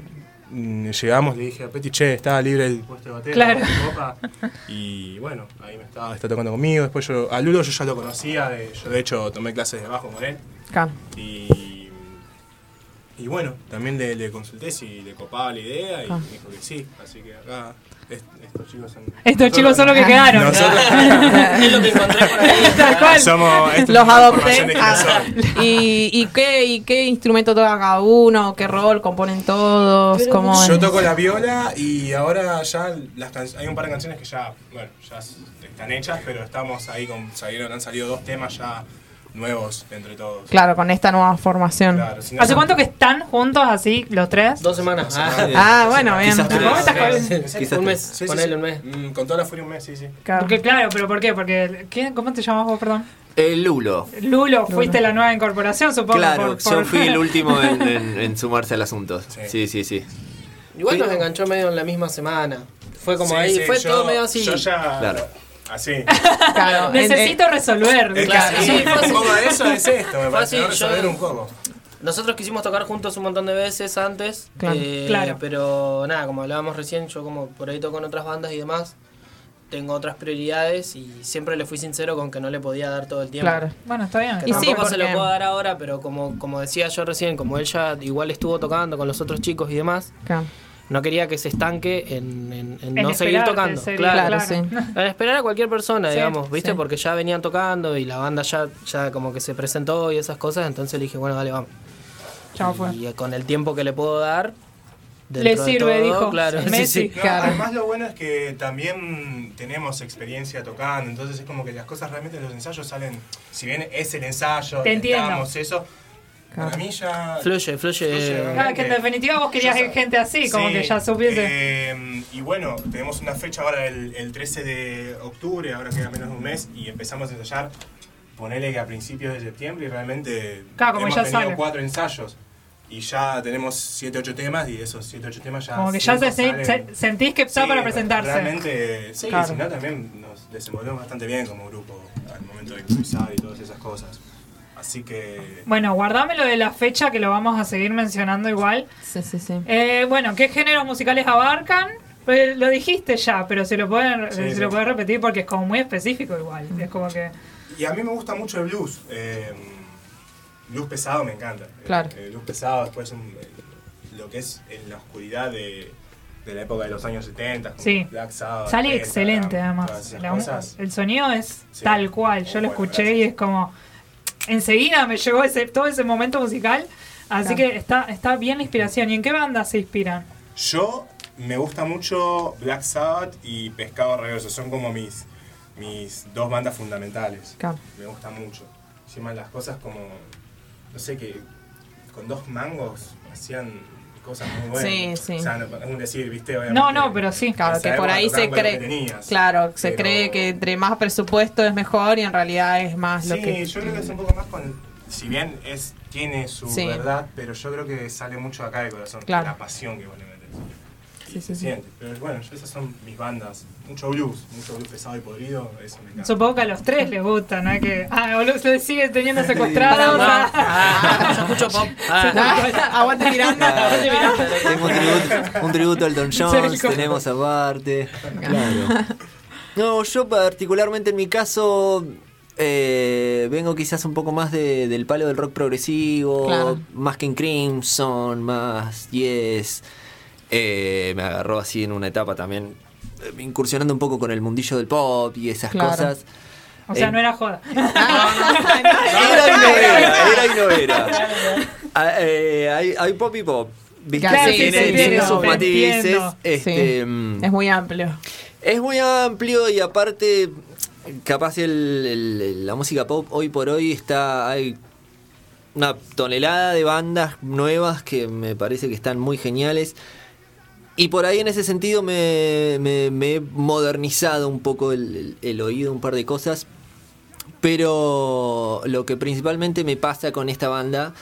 llegamos, le dije a Petty, che, estaba libre el puesto de batera, Claro. de copa", y bueno, ahí me estaba, está tocando conmigo. Después yo, a Lulo yo ya lo conocía, de- yo de hecho tomé clases de bajo con él. Claro. Y, y bueno, también le, le consulté si le copaba la idea y Ah. me dijo que sí. Así que acá est- estos chicos son. Estos chicos son los que quedaron. Nosotros es lo que encontré por ahí. Tal cual. somos. esto es Los adopté. Ah. ¿Y, y, qué, ¿Y qué instrumento toca cada uno? ¿Qué rol componen todos? ¿Cómo Yo es? toco la viola y ahora ya las hay un par de canciones que ya, bueno, ya están hechas, pero estamos ahí con salieron, han salido dos temas ya nuevos entre todos. Claro, con esta nueva formación. Claro, ¿Hace cuánto que están juntos así, los tres? Dos semanas. Ah, Ah, bueno, bien. Quizás ¿Cómo estás con- tres. Quizás un tres. mes. Sí, sí, ponele sí. un mes. Mm, con toda la furia un mes, sí, sí. Claro. Porque claro, pero ¿por qué? Porque ¿quién- ¿cómo te llamas vos, perdón? El Lulo. Lulo, fuiste la nueva incorporación, supongo. Claro, por- por- yo fui el último en, en- en sumarse al asunto. Sí. Sí, sí, sí. Igual nos enganchó medio en la misma semana. Fue como Sí, ahí, sí, fue yo- todo medio así. Yo ya. Claro. Así. Claro, en- Necesito resolver. Es que Claro, sí, sí, un poco de eso es esto, me parece, ¿no? resolver yo- un poco. Nosotros quisimos tocar juntos un montón de veces antes, Claro. eh, Claro. pero nada, como hablábamos recién, yo como por ahí toco en otras bandas y demás, tengo otras prioridades y siempre le fui sincero con que no le podía dar todo el tiempo. Claro. Bueno, está bien. Que Y sí, tampoco se lo puedo dar ahora, pero como, como decía yo recién, como él ya igual estuvo tocando con los otros chicos y demás, Claro. No quería que se estanque en, en- en En no seguir tocando. sería, Claro. Claro, sí. En esperar a cualquier persona, Sí, digamos, ¿viste? sí. Porque ya venían tocando y la banda ya, ya como que se presentó y esas cosas, entonces le dije, bueno, dale, vamos. Ya fue. Y con el tiempo que le puedo dar, Le dentro de sirve, todo, dijo. Claro, sí, Messi. sí. No, Claro. Además lo bueno es que también tenemos experiencia tocando, entonces es como que las cosas realmente en los ensayos salen, si bien es el ensayo, Te entiendo. intentamos eso, Claro. para mí ya... Fluye, fluye. Fluye, Ah, que en definitiva vos querías sé- gente así, como Sí, que ya supiese. eh, y bueno, tenemos una fecha ahora el, el 13 de octubre, ahora queda menos de un mes, y empezamos a ensayar, ponele que a principios de septiembre, y realmente Claro, como hemos ya tenido sale. cuatro ensayos. Y ya tenemos 7, 8 temas y esos 7, 8 temas ya. Como que ya se, se- sentís que está Sí, para presentarse. Realmente, sí, Claro. si no, también nos desenvolvemos bastante bien como grupo al momento de improvisar y todas esas cosas. Así que. Bueno, guardame lo de la fecha que lo vamos a seguir mencionando igual. Sí, sí, sí. Eh, bueno, ¿qué géneros musicales abarcan? Pues lo dijiste ya, pero se lo pueden, Sí, se sí. lo pueden repetir porque es como muy específico igual. Es como que. Y a mí me gusta mucho el blues. eh, blues pesado me encanta. Claro. El, el blues pesado, después un- el- lo que es en la oscuridad de, de la época de los años 70. como Sí. Black Sabbath, Sale excelente además. La- el sonido es Sí. tal cual. Yo lo Bueno, escuché y es como. Enseguida me llegó ese, todo ese momento musical. Así Claro. que está, está bien la inspiración. ¿Y en qué banda se inspiran? Yo me gusta mucho Black Sabbath y Pescado Rabioso. Son como mis, mis dos bandas fundamentales. Claro. Me gusta mucho. Encima las cosas como, no sé, que con dos mangos hacían cosas muy buenas. Sí, sí. O sea, no- es un decir, ¿viste? Obviamente, No, no, pero sí. Claro, que por ahí se cree. tenías. Claro, se Pero- cree que entre más presupuesto es mejor y en realidad es más lo Sí, yo creo que es un poco más con... Si bien es tiene su Sí. verdad, pero yo creo que sale mucho acá del corazón. Claro. La pasión que vos le. Sí, se sí. siente. Pero bueno, yo- esas son mis bandas. Mucho blues, mucho blues pesado y podrido, eso me encanta. Supongo que a los tres les gusta, ¿no? Que, ah, boludo, se sigue teniendo secuestrados. Ah. yo escucho pop. Ah. Aguante Miranda. Aguante Miranda. Tengo un tributo, un tributo a Elton John, Sergio. tenemos aparte. Claro. No, yo particularmente en mi caso eh, vengo quizás un poco más de- del palo del rock progresivo, Claro. más que en Crimson, más Yes. Eh, me agarró así en una etapa también eh, incursionando un poco con el mundillo del pop y esas Claro. cosas. O sea, Eh, no era joda. Era y no era, era y no era. Ah, eh, hay, hay pop y pop. ¿viste? Claro, sí, tiene, sí, sus matices. Este, Sí. mm, Es muy amplio. es muy amplio y aparte, capaz el- el- la música pop hoy por hoy está. Hay una tonelada de bandas nuevas que me parece que están muy geniales. Y por ahí en ese sentido me, me- me he modernizado un poco el, el- el oído, un par de cosas. Pero lo que principalmente me pasa con esta banda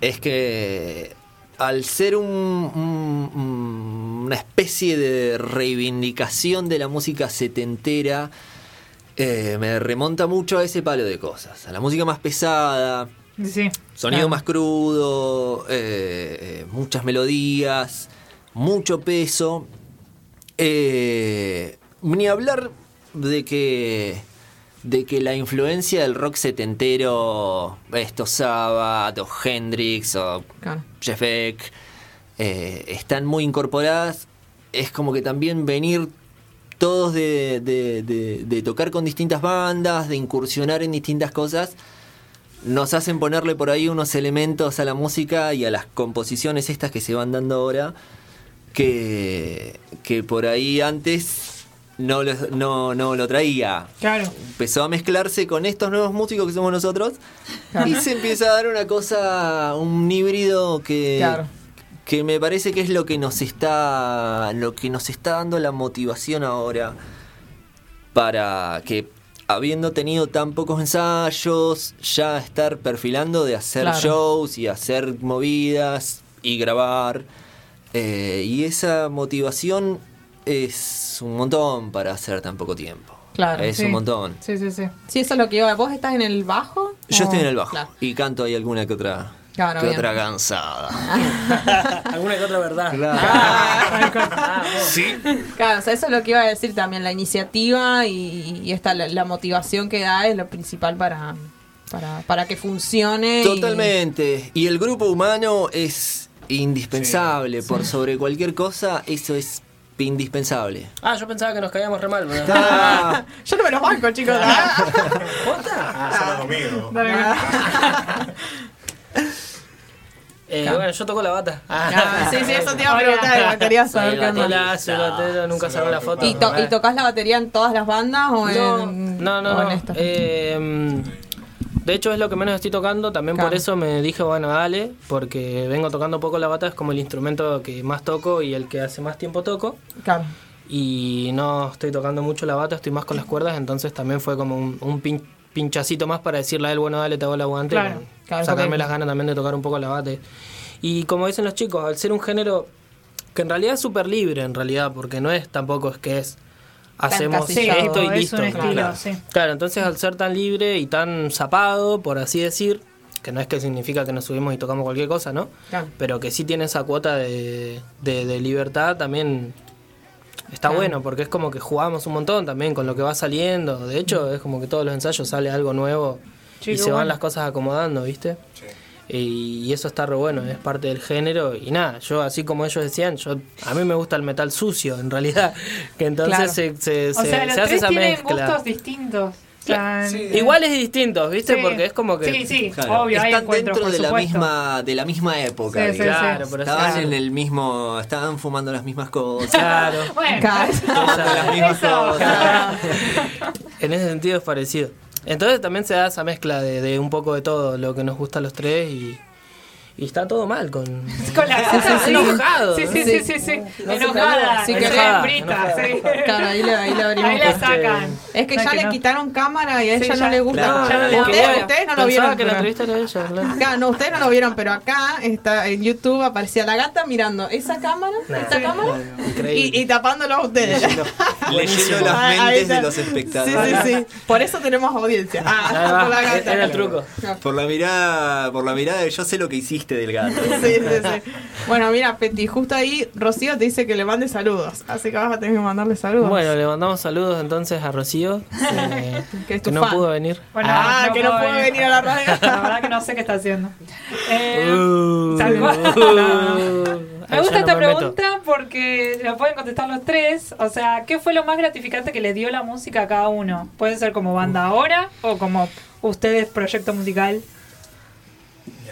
es que al ser un- un- un- una especie de reivindicación de la música setentera, eh, me remonta mucho a ese palo de cosas. A la música más pesada, Sí. Sonido Claro. más crudo, eh, eh, muchas melodías, mucho peso. Eh, ni hablar de que de que la influencia del rock setentero, estos Sabbath o Hendrix o Claro. Jeff Beck, eh, están muy incorporadas. Es como que también venir todos de, de- de- de tocar con distintas bandas, de incursionar en distintas cosas, nos hacen ponerle por ahí unos elementos a la música y a las composiciones estas que se van dando ahora, que, que por ahí antes no lo, no, no lo traía. Claro. Empezó a mezclarse con estos nuevos músicos que somos nosotros y se empieza a dar una cosa, un híbrido que, Claro. que me parece que es lo que nos está lo que nos está dando la motivación ahora para que habiendo tenido tan pocos ensayos ya estar perfilando de hacer Claro. shows y hacer movidas y grabar Eh, y esa motivación es un montón para hacer tan poco tiempo Claro, es sí. un montón Sí, sí, sí. Sí, eso es lo que iba. ¿Vos estás en el bajo? yo ¿O- estoy en el bajo Claro. y canto ahí alguna que otra Claro, que bien. otra cansada Alguna que otra verdad. sí Claro, o sea, eso es lo que iba a decir también. La iniciativa y, y esta, la, la motivación que da es lo principal para, para, para que funcione. y- Totalmente. Y el grupo humano es indispensable. Por sobre cualquier cosa, eso es indispensable. Ah, yo pensaba que nos caíamos re mal. pero- Ah, Yo no me los banco, chicos. ¿Posta? Solo conmigo. Eh, Bueno, yo toco la bata. Ah, sí, sí, eso te iba a preguntar. Quería saber Soy qué onda. nunca salgo la foto. ¿Y, to- ¿Y tocas la batería en todas las bandas o No, en, no, no. o en no. esta? Eh, de hecho es lo que menos estoy tocando, también por eso me dije, bueno, dale, porque vengo tocando poco la bata, es como el instrumento que más toco y el que hace más tiempo toco. Claro. Y no estoy tocando mucho la bata, estoy más con las cuerdas, entonces también fue como un, un pin- pinchacito más para decirle a él, bueno, dale, te hago el aguante. Claro. y Claro, sacarme las ganas también de tocar un poco la bate. Y como dicen los chicos, al ser un género que en realidad es súper libre, en realidad, porque no es tampoco es que es hacemos Sí, esto y es listo. un estilo, claro. sí. Claro, entonces al ser tan libre y tan zapado, por así decir, que no es que significa que nos subimos y tocamos cualquier cosa, ¿no? Claro. Pero que sí tiene esa cuota de, de- de libertad también está Claro. bueno, porque es como que jugamos un montón también con lo que va saliendo. De hecho, es como que todos los ensayos sale algo nuevo Sí, y se van bueno. las cosas acomodando, ¿viste? Y, y eso está re bueno, es parte del género. Y nada, yo así como ellos decían, yo a mí me gusta el metal sucio, en realidad. Que entonces Claro. se, se, O se- sea, se los hace esa tienen mezcla. gustos distintos. Iguales y distintos, ¿viste? Sí. Porque es como que. Sí, sí, Claro, obvio, hay están dentro de la misma de la misma época Sí. Claro, estaban en el mismo estaban fumando las mismas cosas Claro. Bueno, tomando las mismas cosas En ese sentido es parecido. Entonces también se da esa mezcla de, de un poco de todo lo que nos gusta a los tres y, y está todo mal con, con la Sí, sí, sí. enojado. Sí, sí, sí, sí, sí. No Enojada, Si sí, querés, hembrita, sí. Claro, ahí le, ahí le abrimos. Ahí la sacan. Es que ya que le no. quitaron cámara y a Sí, ella ya- no le gusta. claro, ya no le ustedes, ustedes no lo vieron. que la entrevista era ella. claro. Claro, no, ustedes no lo vieron, pero acá está en YouTube aparecía la gata mirando esa cámara, esta Sí. cámara y, y tapándolo a ustedes. leyendo las mentes de los Sí, espectadores sí, sí. Por eso tenemos audiencia. Ah, por la gata. Era el truco. por la mirada por la mirada de yo sé lo que hiciste del gato Sí, sí, sí. Bueno, mira, Peti, justo ahí Rocío te dice que le mande saludos. Así que vas a tener que mandarle saludos. Bueno, le mandamos saludos entonces a Rocío, eh, que es tu que no fan. pudo venir. Bueno, Ah, que no puede venir a la radio. La verdad que no sé qué está haciendo. Eh, Uh, uh, Me gusta no esta me meto. pregunta porque lo pueden contestar los tres. O sea, ¿qué fue lo más gratificante que le dio la música a cada uno? Puede ser como banda ahora o como ustedes proyecto musical.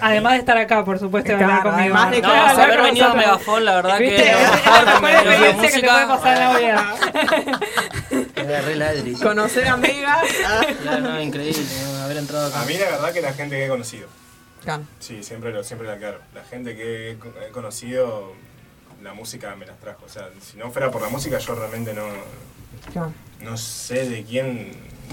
Además de estar acá, por supuesto, Claro, conmigo. además de No, haber venido a. Megafon, la verdad ¿Viste? que Es la mejor experiencia que te puede pasar en la vida. Conocer amigas. Ah, Claro, no, increíble, haber entrado acá. A mí la verdad que la gente que he conocido. claro. Sí, siempre lo, siempre la aclaro. La gente que he, co- he conocido, la música me las trajo. O sea, si no fuera por la música, yo realmente no, claro. no sé de quién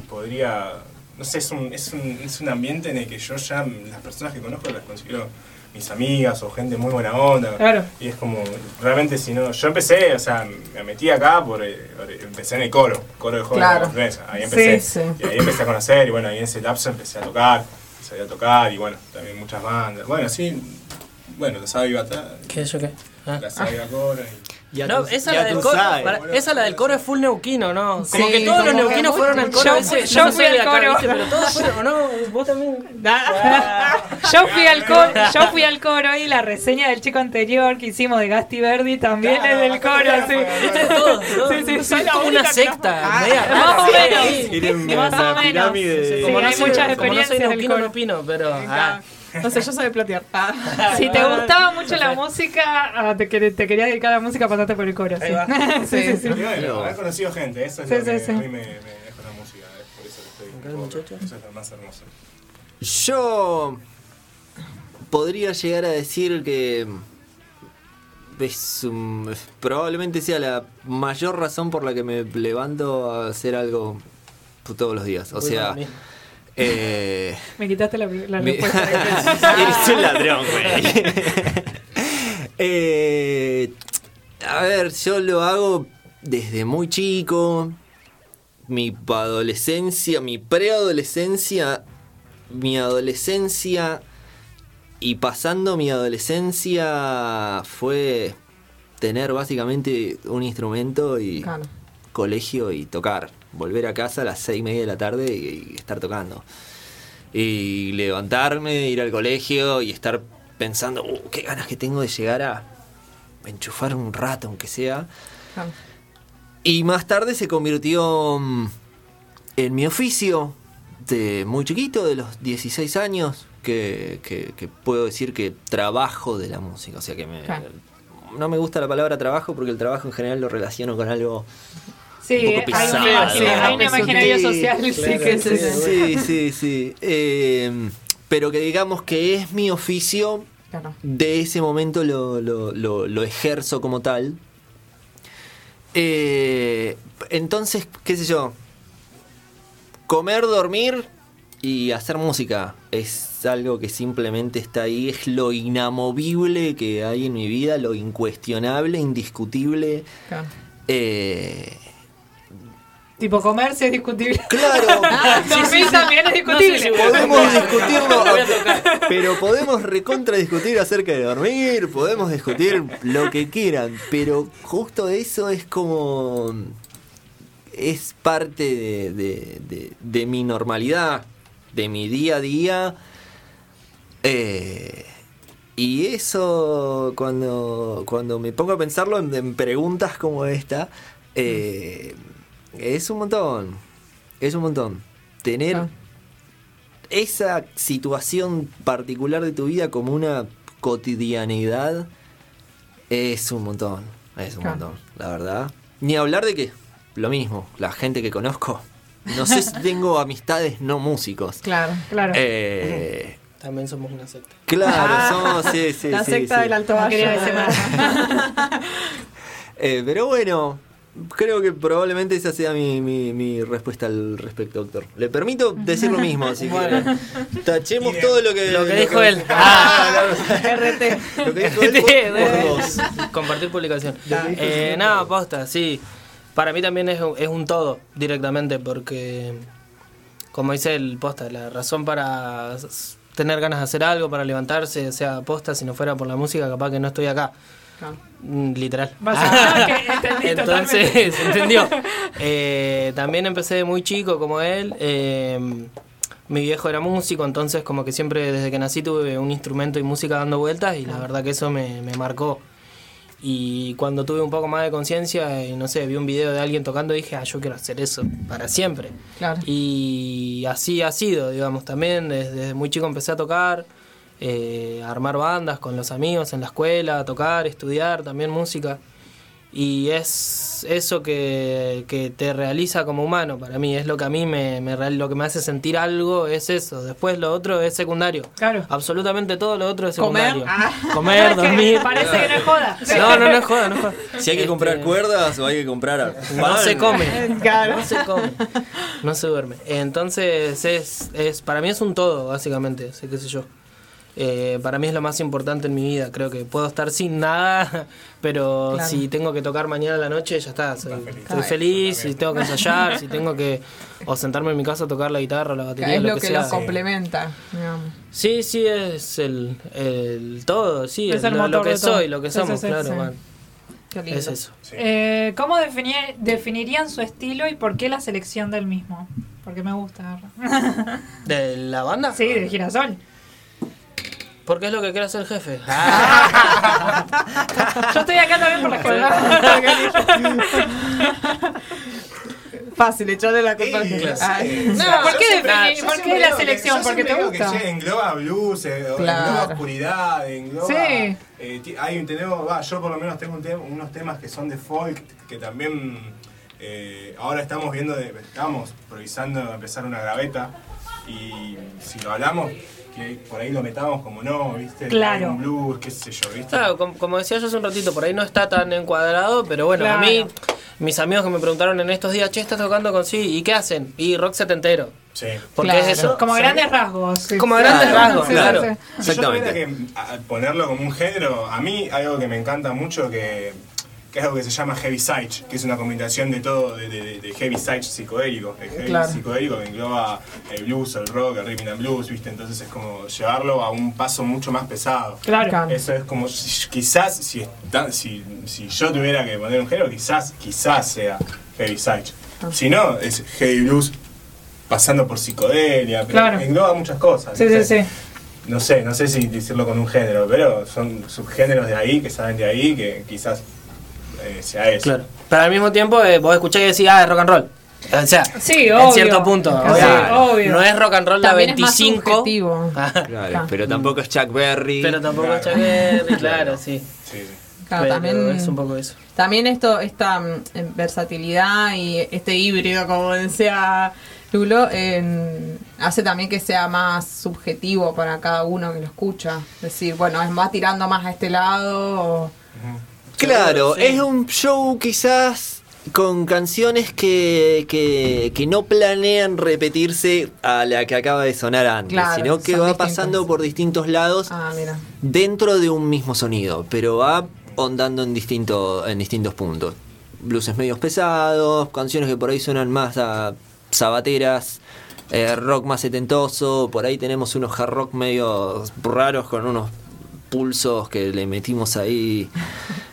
podría. No sé, es un, es, un, es un ambiente en el que yo ya, las personas que conozco las considero mis amigas o gente muy buena onda. Claro. Y es como, realmente si no. Yo empecé, o sea, me metí acá por. eh, por- empecé en el coro, coro de jóvenes Claro. de. Ahí empecé. Sí, sí. Y ahí empecé a conocer, y bueno, ahí en ese lapso empecé a tocar, sabía tocar, y bueno, también muchas bandas. Bueno, sí, bueno, la Sabi Batalla, ¿Qué es yo qué? Ah. la Sabi Cora. Y, No, esa la, del coro, para- esa la del coro es full neuquino, ¿no? Como Sí, que todos los como que neuquinos fueron al coro Yo- ese. yo no fui al coro. Pero todos fueron, ¿o no? Vos también. Yo fui al coro, yo fui al coro y la reseña del chico anterior que hicimos de Gasti Verdi también es del coro, sí. ¿Viste? Todos, todos. Sí, soy como una secta. Ah, más o menos. Más o menos. Como no hay soy- muchas como no soy experiencias del neuquino, no opino, pero. Ah, No sé, yo soy de platear. Ah. Si te gustaba mucho la música, ah, te, quer- te querías dedicar a la música, pasate por el coro. Sí. Va. sí, sí, sí. Bueno, haber conocido gente, eso es Sí, lo que a mí me, me deja la música, es por eso que estoy. ¿Acá el muchacho? Eso es lo más hermoso. Yo podría llegar a decir que es un- probablemente sea la mayor razón por la que me levanto a hacer algo todos los días. O Voy sea. Eh, Me quitaste la, la mi- respuesta. eres un ladrón, güey. Eh, a ver, yo lo hago desde muy chico. Mi adolescencia, mi preadolescencia, mi adolescencia y pasando mi adolescencia fue tener básicamente un instrumento y Claro. colegio y tocar. Volver a casa a las seis y media de la tarde y, y estar tocando. Y levantarme, ir al colegio y estar pensando, "Uh, qué ganas que tengo de llegar a enchufar un rato, aunque sea. Claro. Y más tarde se convirtió mm, en mi oficio de muy chiquito, de los 16 años, que, que- que puedo decir que trabajo de la música. O sea que me, no me gusta la palabra trabajo porque el trabajo en general lo relaciono con algo Sí, un poco hay, un pesado. imaginario, hay un imaginario Sí, social, sí, claro, que sí, Sí, sí, sí. Eh, pero que digamos que es mi oficio, Claro. de ese momento lo, lo- lo- lo ejerzo como tal. Eh, entonces, qué sé yo, comer, dormir Y hacer música es algo que simplemente está ahí, es lo inamovible que hay en mi vida, lo incuestionable, indiscutible. Eh, Tipo comercio es discutible. Claro. Dormir también es discutible. podemos discutirlo, pero podemos recontra discutir acerca de dormir, podemos discutir lo que quieran, pero justo eso es como es parte de, de- de- de mi normalidad, de mi día a día. Eh, y eso cuando, cuando me pongo a pensarlo en, en preguntas como esta, eh, es un montón. Es un montón. Tener esa situación particular de tu vida como una cotidianidad es un montón. Es un Claro. montón, la verdad. Ni hablar de que, lo mismo, la gente que conozco. No sé si tengo amistades no músicos. Claro, claro. Eh, También somos una secta. Claro, somos, sí, sí, La sí, secta sí. del Alto Valle. Nada. Eh, pero bueno, creo que probablemente esa sea mi, mi, mi respuesta al respecto, doctor. Le permito decir lo mismo, así Bueno. que tachemos todo lo que, Lo que dijo él. Ah, RT. lo que dijo él por- por dos. Compartir publicación. Lo Eh, nada, posta, sí. Para mí también es, es un todo directamente porque, como dice el posta, la razón para tener ganas de hacer algo, para levantarse, sea posta, si no fuera por la música, capaz que no estoy acá. Mm, Literal. Básicamente, entendí Entonces, totalmente. ¿se entendió? Eh, también empecé muy chico como él. eh, mi viejo era músico, entonces como que siempre desde que nací tuve un instrumento y música dando vueltas y la verdad que eso me, me marcó. Y cuando tuve un poco más de conciencia y no sé, vi un video de alguien tocando dije, ah, yo quiero hacer eso para siempre. Claro. Y así ha sido, digamos, también desde muy chico empecé a tocar, eh, armar bandas con los amigos en la escuela, tocar, estudiar también música. Y es eso que, que te realiza como humano para mí, es lo que a mí me, me lo que me hace sentir algo, es eso. Después lo otro es secundario. Claro. Absolutamente todo lo otro es Comer. secundario. Ah. Comer, Es que dormir. Parece que no es joda. No, no, no es joda, no es joda. Si hay que comprar cuerdas o hay que comprar No se come. Claro. No se come. No se duerme. Entonces, es, es para mí es un todo, básicamente. Sé qué sé yo. Eh, para mí es lo más importante en mi vida. Creo que puedo estar sin nada, pero Claro. si tengo que tocar mañana a la noche, ya está. Soy, estoy Claro. feliz. Si tengo que ensayar, si tengo que o sentarme en mi casa a tocar la guitarra, la batería, es lo, lo que, que sea. los complementa. digamos. Sí, sí, es el, el todo, sí, Es el lo, que de todo. soy, lo que somos, claro, sí. man. Qué lindo. Es eso. Eh, ¿Cómo definir- definirían su estilo y por qué la selección del mismo? Porque me gusta. ¿De la banda? Sí, de Girasol. Porque es lo que quiere hacer el jefe. Yo estoy acá también por la escuela. Fácil, echarle la culpa al jefe. No, ¿por qué yo por qué la selección? Porque te gusta. Engloba blues, eh, Claro. engloba oscuridad, engloba. Sí. eh, hay un tenemos, va, yo por lo menos tengo unos temas que son de folk que también eh, ahora estamos viendo, de, estamos improvisando empezar una graveta y si lo hablamos que por ahí lo metamos como no, ¿viste? Claro. Un blues, qué sé yo, ¿viste? Claro, com- como, decía yo hace un ratito, por ahí no está tan encuadrado, pero bueno, a mí, mis amigos que me preguntaron en estos días, che, estás tocando con sí, ¿y qué hacen? Y rock setentero. Sí. Porque Claro. es eso. Como Sí. grandes rasgos. sí. Como grandes rasgos, Sí, sí, claro. sí. Si yo que ponerlo como un género, a mí algo que me encanta mucho que, que es algo que se llama heavy psych, que es una combinación de todo, de, de- de heavy psych psicodélico. El heavy Claro. psicodélico que engloba el blues, el rock, el rhythm and blues, ¿viste? Entonces es como llevarlo a un paso mucho más pesado. Claro. Eso es como, si- quizás, si, está- si, si yo tuviera que poner un género, quizás, quizás sea heavy psych. Si no, es heavy blues pasando por psicodelia, pero Claro. engloba muchas cosas. Sí, sí, sí. No sé, no sé si decirlo con un género, pero son subgéneros de ahí, que salen de ahí, que quizás eh, sea eso. Claro. Pero al mismo tiempo, eh, vos escuchás y decís, ah, es rock and roll. O sea, Sí, en obvio. cierto punto. Sí, o sea, obvio. No es rock and roll la También es más 25. subjetivo. Claro, pero tampoco es Chuck Berry. pero tampoco es Chuck Berry, claro, sí. Claro, Pero también, es un poco eso. también esto, esta mm, versatilidad y este híbrido, como decía Lulo, en- hace también que sea más subjetivo para cada uno que lo escucha. Es decir, bueno, es va tirando más a este lado. o- Claro, Sí. es un show quizás con canciones que, que, que no planean repetirse a la que acaba de sonar antes, Claro, sino que va pasando por distintos lados Ah, mira. dentro de un mismo sonido, pero va ondando en, distinto, en distintos puntos. Blues medios pesados, canciones que por ahí suenan más a sabateras, eh, rock más setentoso, por ahí tenemos unos hard rock medio raros con unos pulsos que le metimos ahí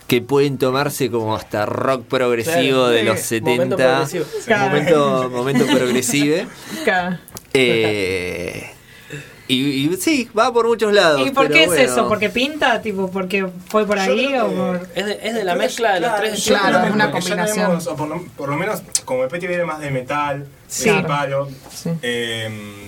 que pueden tomarse como hasta rock progresivo Claro, de sí, los momento 70 progresivo. momento, momento progresive Claro. Eh, y, y sí, va por muchos lados. ¿Y por qué es bueno. eso? ¿Porque pinta? tipo ¿Porque fue por ahí? o por... Es de, es de la mezcla de los tres. Claro, es una combinación. tenemos, o por, lo, por lo menos, como el Petty viene más de metal, Sí. de palo, Sí. eh,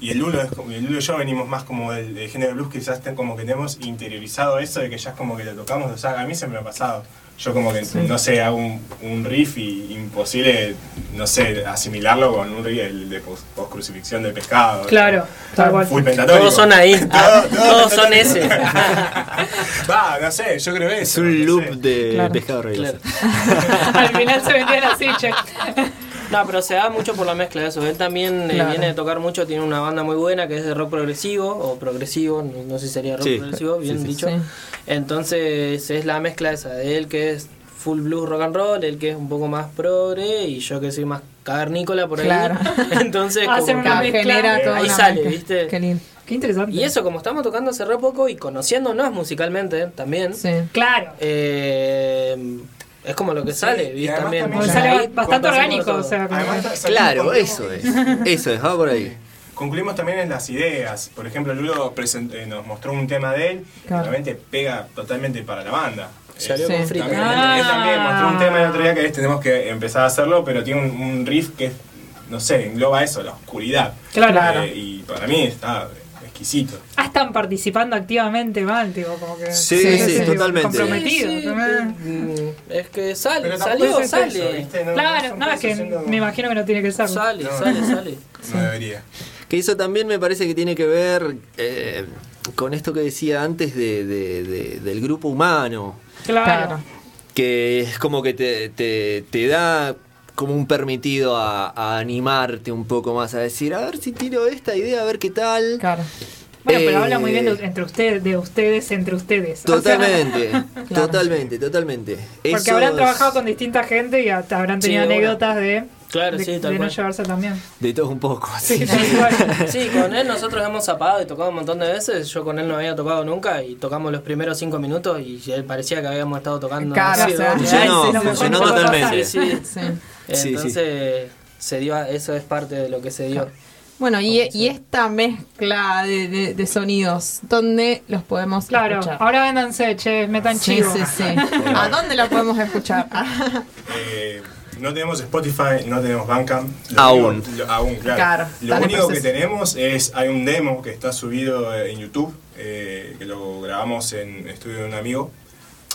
y el Lulo, es como- el Lulo y yo venimos más como del, del género de blues, que quizás ten- como que tenemos interiorizado eso de que ya es como que lo tocamos, o sea, a mí se me ha pasado. Yo como que, no sé, hago un, un riff y imposible, no sé, asimilarlo con un riff el de post, crucifixión del pescado. Claro, tal cual. Todos son ahí. Ah, Todo- todo Todos son ese. Va, no sé, yo creo eso. Es un no loop sé. de Claro. pescado religioso. Al final se vendían así, che. No, pero se da mucho por la mezcla de eso. Él también eh, viene de tocar mucho, tiene una banda muy buena que es de rock progresivo o progresivo, no, no sé si sería rock Sí, progresivo, bien sí, sí. dicho. Sí. Entonces es la mezcla esa de él que es full blues rock and roll, él que es un poco más progre y yo que soy más cavernícola por ahí. Claro. Entonces Hacen como una que genera toda ahí una sale, mezcla. ¿viste? Qué lindo. Qué interesante. Y eso, como estamos tocando hace re poco y conociéndonos musicalmente también, Sí. Claro. eh, es como lo que sale, y ¿viste? También. también sale Ahí bastante orgánico, o sea, Además, Claro, eso es. Eso es, va por ahí. Concluimos también en las ideas. Por ejemplo, Lulo present- eh, nos mostró un tema de él Claro. que realmente pega totalmente para la banda. Salió Eh, con frita. También, Ah. él también mostró un tema el otro día que tenemos que empezar a hacerlo, pero tiene un, un riff que, no sé, engloba eso, la oscuridad. Claro. Eh, y para mí está exquisito. Ah, están participando activamente mal, tipo, como que. Sí, sí, sí, sí, totalmente. Comprometido. Sí, es que sale, salió, es sale. eso, ¿viste? No- Claro, son no, es que me imagino que no tiene que ser. Sale, No. sale, sale. No debería. Que eso también me parece que tiene que ver eh, con esto que decía antes de, de- de- del grupo humano. Claro. Claro. Que es como que te, te, te da como un permitido a, a animarte un poco más, a decir, a ver si tiro esta idea, a ver qué tal. Claro. Bueno, pero Eh, habla muy bien de, entre ustedes, de ustedes entre ustedes. O sea, Totalmente, totalmente, totalmente. porque habrán trabajado con distinta gente y hasta habrán tenido Sí, bueno. anécdotas de, Claro, de, sí, tal de no cual. llevarse también. De todo un poco. Sí, sí. tal cual. Sí, con él nosotros hemos zapado y tocado un montón de veces. Yo con él no había tocado nunca y tocamos los primeros cinco minutos y él parecía que habíamos estado tocando. Claro, no sé, o sea, Funcionó, no, funcionó no totalmente. Sí, sí. Sí. Sí, Entonces se dio, a- eso es parte de lo que se dio. Bueno, y, y esta mezcla de, de- de sonidos, ¿dónde los podemos Claro, escuchar? ahora véndanse, che, metan Sí, chivo. sí, sí. ¿A dónde la podemos escuchar? Eh, no tenemos Spotify, no tenemos Bandcamp. Lo Aún. único- lo- aún, claro. Claro, lo único que tenemos es, hay un demo que está subido eh, en YouTube, eh, que lo grabamos en estudio de un amigo.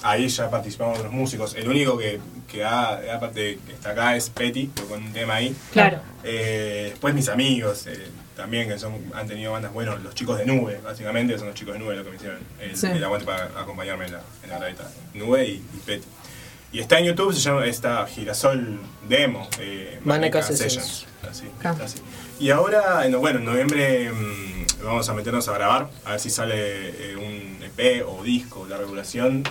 Ahí ya participamos los músicos. El único que, que, ha, aparte, que está acá es Petty, con un tema ahí. Claro. Eh, después mis amigos eh, también, que son, han tenido bandas, bueno, los chicos de Nube, básicamente, son los chicos de Nube los que me hicieron el, Sí. el aguante para acompañarme en la, en la reta. Nube y, y Petty. Y está en YouTube, se llama esta Girasol Demo. Eh, Maneca Sessions. Así, Ah. así. Y ahora, en- bueno, en noviembre mm, vamos a meternos a grabar, a ver si sale eh, un EP o disco, la regulación,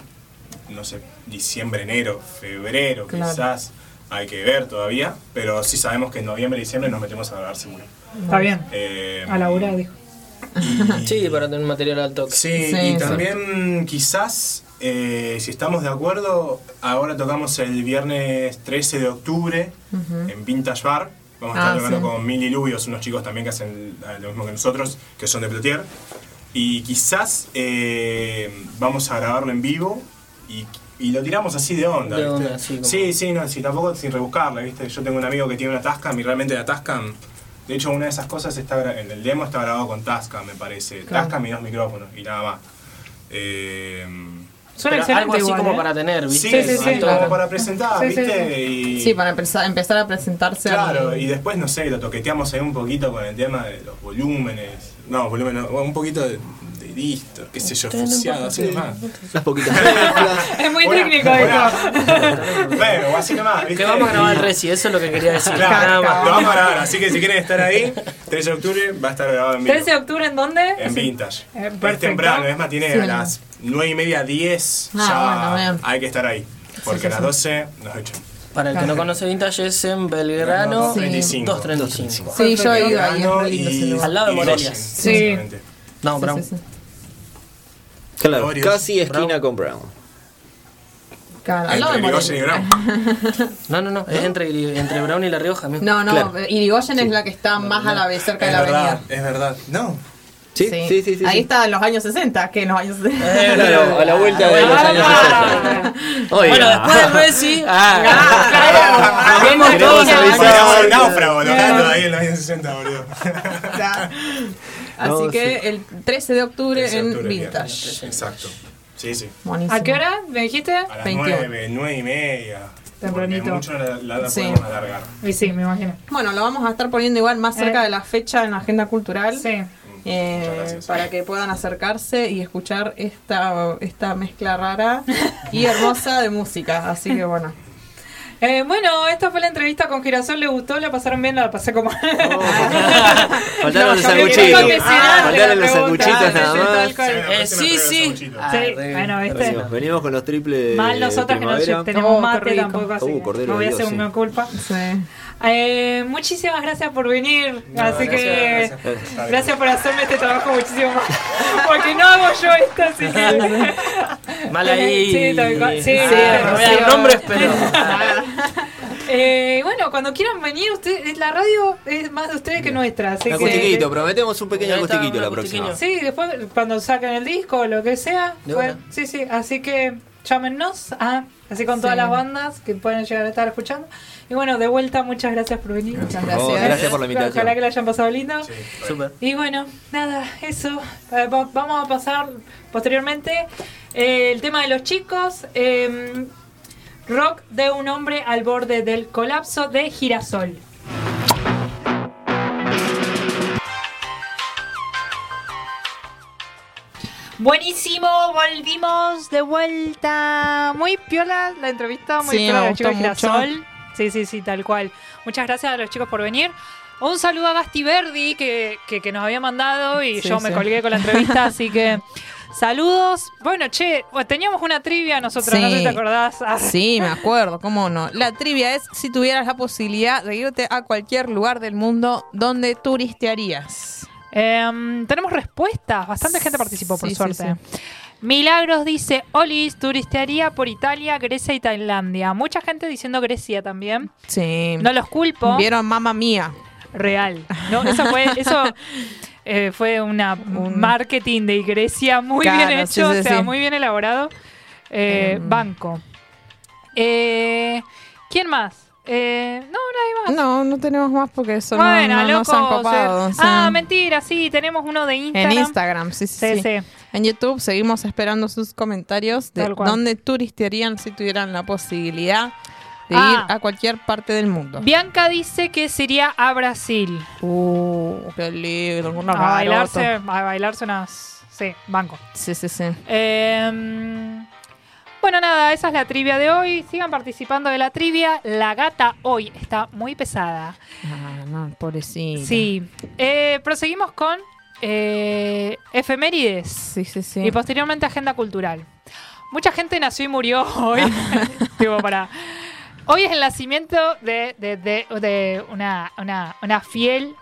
no sé, diciembre, enero, febrero, Claro. quizás. Hay que ver todavía, pero sí sabemos que en noviembre, diciembre nos metemos a grabar seguro. Está bien. Eh, A laburar, dijo. y- Sí, para tener material al toque. Sí, Sí, y sí. también quizás, eh, si estamos de acuerdo, ahora tocamos el viernes 13 de octubre en Vintage Bar. Vamos a estar Ah, tocando sí. con Mil Diluvios, unos chicos también que hacen eh, lo mismo que nosotros, que son de Plotier. Y quizás eh, vamos a grabarlo en vivo y, y lo tiramos así de onda. De sí, como- sí, sí, no, sí, tampoco sin rebuscarla, ¿viste? Yo tengo un amigo que tiene una Tascam y realmente la Tascam, de hecho una de esas cosas está en el demo está grabado con Tascam, me parece. Claro. Tascam y dos micrófonos y nada más. Eh, Suena Pero excelente algo así igual, como ¿eh? para tener, ¿viste? sí, sí, sí, como claro. para presentar, Sí, sí, ¿viste? Y, Sí, para empezar, empezar a presentarse. Claro, al- y después, no sé, lo toqueteamos ahí un poquito con el tema de los volúmenes. No, volúmenes, no, un poquito de, listo, qué sé yo, fuseado, así nomás. Unas poquitas. Es muy técnico bueno. esto. Bueno, así nomás. Que vamos a grabar el Reci, eso es lo que quería decir. Claro, Nada más. lo vamos a grabar, así que si quieren estar ahí, 13 de octubre va a estar grabado en vivo. 13 de octubre, ¿en dónde? En Vintage. Eh, es temprano, es matinee, Sí. a las 9 y media, 10, Ah, ya hay que estar ahí. Porque a las sí. 12 nos echan. Para el que no conoce Vintage es en Belgrano Sí. 235. Sí, yo he ido ahí. Al lado de Morelia. Sí. No, Sí, Brown. Sí, sí. Claro, Glorious. casi esquina con Brown. Claro, Entre Irigoyen y. Brown. No, no, no, es entre, entre Brown y La Rioja. mismo. No, no, Claro. Irigoyen es la que está más a la vez, cerca de Es la verdad, avenida. es verdad. No. Sí, sí, sí. sí, Ahí sí. está en los años 60, que en los años 60. Eh, Claro, a la vuelta de los años 60. Oiga. Bueno, después del Reci. Ah, claro. Vemos Queremos todos náufrago, lo canto ahí en los años 60, boludo. Así No, que el 13 de octubre 13 de en octubre, Vintage. Exacto. Sí, sí. Buenísimo. ¿A qué hora me dijiste? A las 21. 9, 9 y media. Tempranito. Porque mucho la, la, la Sí. podemos alargar. Y sí, me imagino. Bueno, lo vamos a estar poniendo igual más cerca Eh. de la fecha en la agenda cultural. Sí. eh, Muchas gracias. para que puedan acercarse y escuchar esta, esta mezcla rara y hermosa de música. Así que bueno. Eh, bueno, esta fue la entrevista con Girasol. ¿Le gustó? ¿La pasaron bien? La pasé como. Faltaron los sanguchitos. condicionar Faltaron los sanguchitos Sí, nada más. Sí, Eh, sí, sí. Sí, bueno, ¿viste? Venimos, venimos con los triples. Mal nosotras que no tenemos Oh, mate tampoco, así Uh, no voy a hacer una culpa. Sí. Eh, muchísimas gracias por venir. así que gracias por gracias hacerme este trabajo muchísimo más. Porque no hago yo esto, así que. Mal ahí. Sí. Sí, Ah, sí, sí. nombres, pero. Eh, bueno, cuando quieran venir, usted, la radio es más de ustedes que nuestra. Así que, Acustiquito, prometemos un pequeño acustiquito la próxima. Sí, después cuando saquen el disco o lo que sea. Sí, sí, así que llámenos. ah, así con todas Sí. las bandas que pueden llegar a estar escuchando. Y bueno, de vuelta, muchas gracias por venir. Muchas Oh, gracias. por la invitación. Ojalá que la hayan pasado lindo. Sí. Y bueno, nada, eso. Eh, va- vamos a pasar posteriormente eh, el tema de los chicos. eh, rock de un hombre al borde del colapso de Girasol. Buenísimo, volvimos de vuelta. Muy piola la entrevista, muy Sí, piola los chicos Girasol. Sí, sí, sí, tal cual. Muchas gracias a los chicos por venir. Un saludo a Gasti Verdi que, que, que nos había mandado y Sí, yo me colgué con la entrevista, así que saludos. Bueno, che, teníamos una trivia nosotros, no sé si te acordás. Ah, Sí, me acuerdo, cómo no. La trivia es si tuvieras la posibilidad de irte a cualquier lugar del mundo donde turistearías. Em, tenemos respuestas, bastante gente participó por Sí, sí, suerte. Milagros dice, Olis, turistearía por Italia, Grecia y Tailandia. Mucha gente diciendo Grecia también. Sí. No los culpo. Vieron Mamma Mía. Real. No, eso fue, eso eh, fue una Un- marketing de Grecia muy Claro, bien hecho, o sea, muy bien elaborado. Eh, Em. Banco. Eh, ¿Quién más? Eh, no, nadie más. No, no tenemos más porque eso no- bueno, no, nos han copado. eh. Ah, mentira, sí, tenemos uno de Instagram. En Instagram, sí, sí, Sí, sí. En YouTube seguimos esperando sus comentarios de dónde turistearían si tuvieran la posibilidad de Ah. ir a cualquier parte del mundo. Bianca dice que se iría a Brasil. Uh, qué lindo, una A bailarse, a bailarse unas. Sí, banco. Sí, sí, sí. Eh, bueno, nada, esa es la trivia de hoy. Sigan participando de la trivia. La gata hoy está muy pesada. Ah, no, pobrecita. Sí. Eh, proseguimos con eh, efemérides Sí, sí, sí. y posteriormente agenda cultural. Mucha gente nació y murió hoy. Para. Hoy es el nacimiento de, de- de- de una, una- una fiel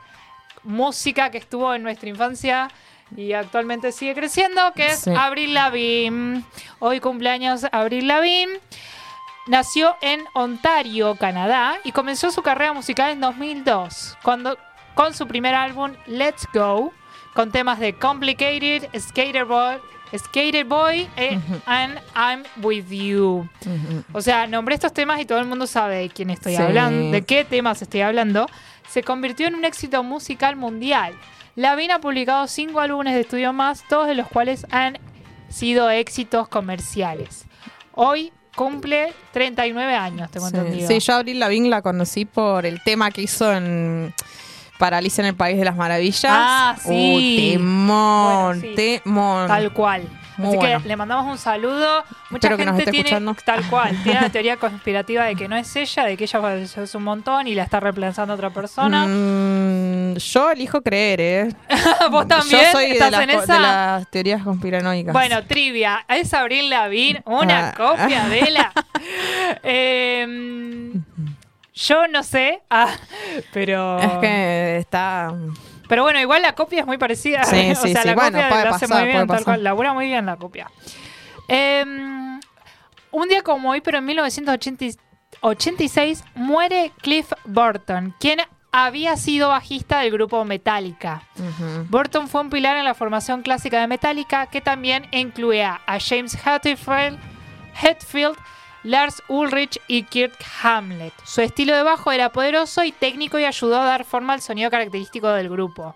música que estuvo en nuestra infancia y actualmente sigue creciendo, que es Sí. Avril Lavigne. Hoy cumpleaños Avril Lavigne. Nació en Ontario, Canadá, y comenzó su carrera musical en 2002, cuando, con su primer álbum Let's Go, con temas de Complicated, Skater Boy, Skater Boy eh, and I'm With You. O sea, nombré estos temas y todo el mundo sabe de quién estoy Sí. hablando, de qué temas estoy hablando. Se convirtió en un éxito musical mundial. Lavigne ha publicado cinco álbumes de estudio más, todos de los cuales han sido éxitos comerciales. Hoy cumple 39 años, tengo Sí. entendido. Sí, yo a Avril Lavigne la conocí por el tema que hizo en para Alicia en el País de las Maravillas. Ah, sí. Uh, temón, Bueno, sí. temón. Tal cual. Muy Así bueno. que le mandamos un saludo. Mucha Espero que nos gente esté tiene, escuchando. tal cual, tiene la teoría conspirativa de que no es ella, de que ella falleció hace un montón y la está reemplazando otra persona. Mm, yo elijo creer, ¿eh? ¿Vos también Yo soy de estás las, en esa? de las teorías conspiranoicas. Bueno, trivia. Es Abril Lavín, una Ah. copia de la. Em, yo no sé, ah, pero. Es que está. Pero bueno, igual la copia es muy parecida. Sí, o sí, sea, sí. la Bueno, copia puede lo hace pasar, muy bien, puede tal cual. Labura muy bien la copia. Em, un día como hoy, pero en 1986, muere Cliff Burton, quien había sido bajista del grupo Metallica. Burton fue un pilar en la formación clásica de Metallica, que también incluía a James Hetfield, Hetfield, Lars Ulrich y Kirk Hamlet. Su estilo de bajo era poderoso y técnico y ayudó a dar forma al sonido característico del grupo.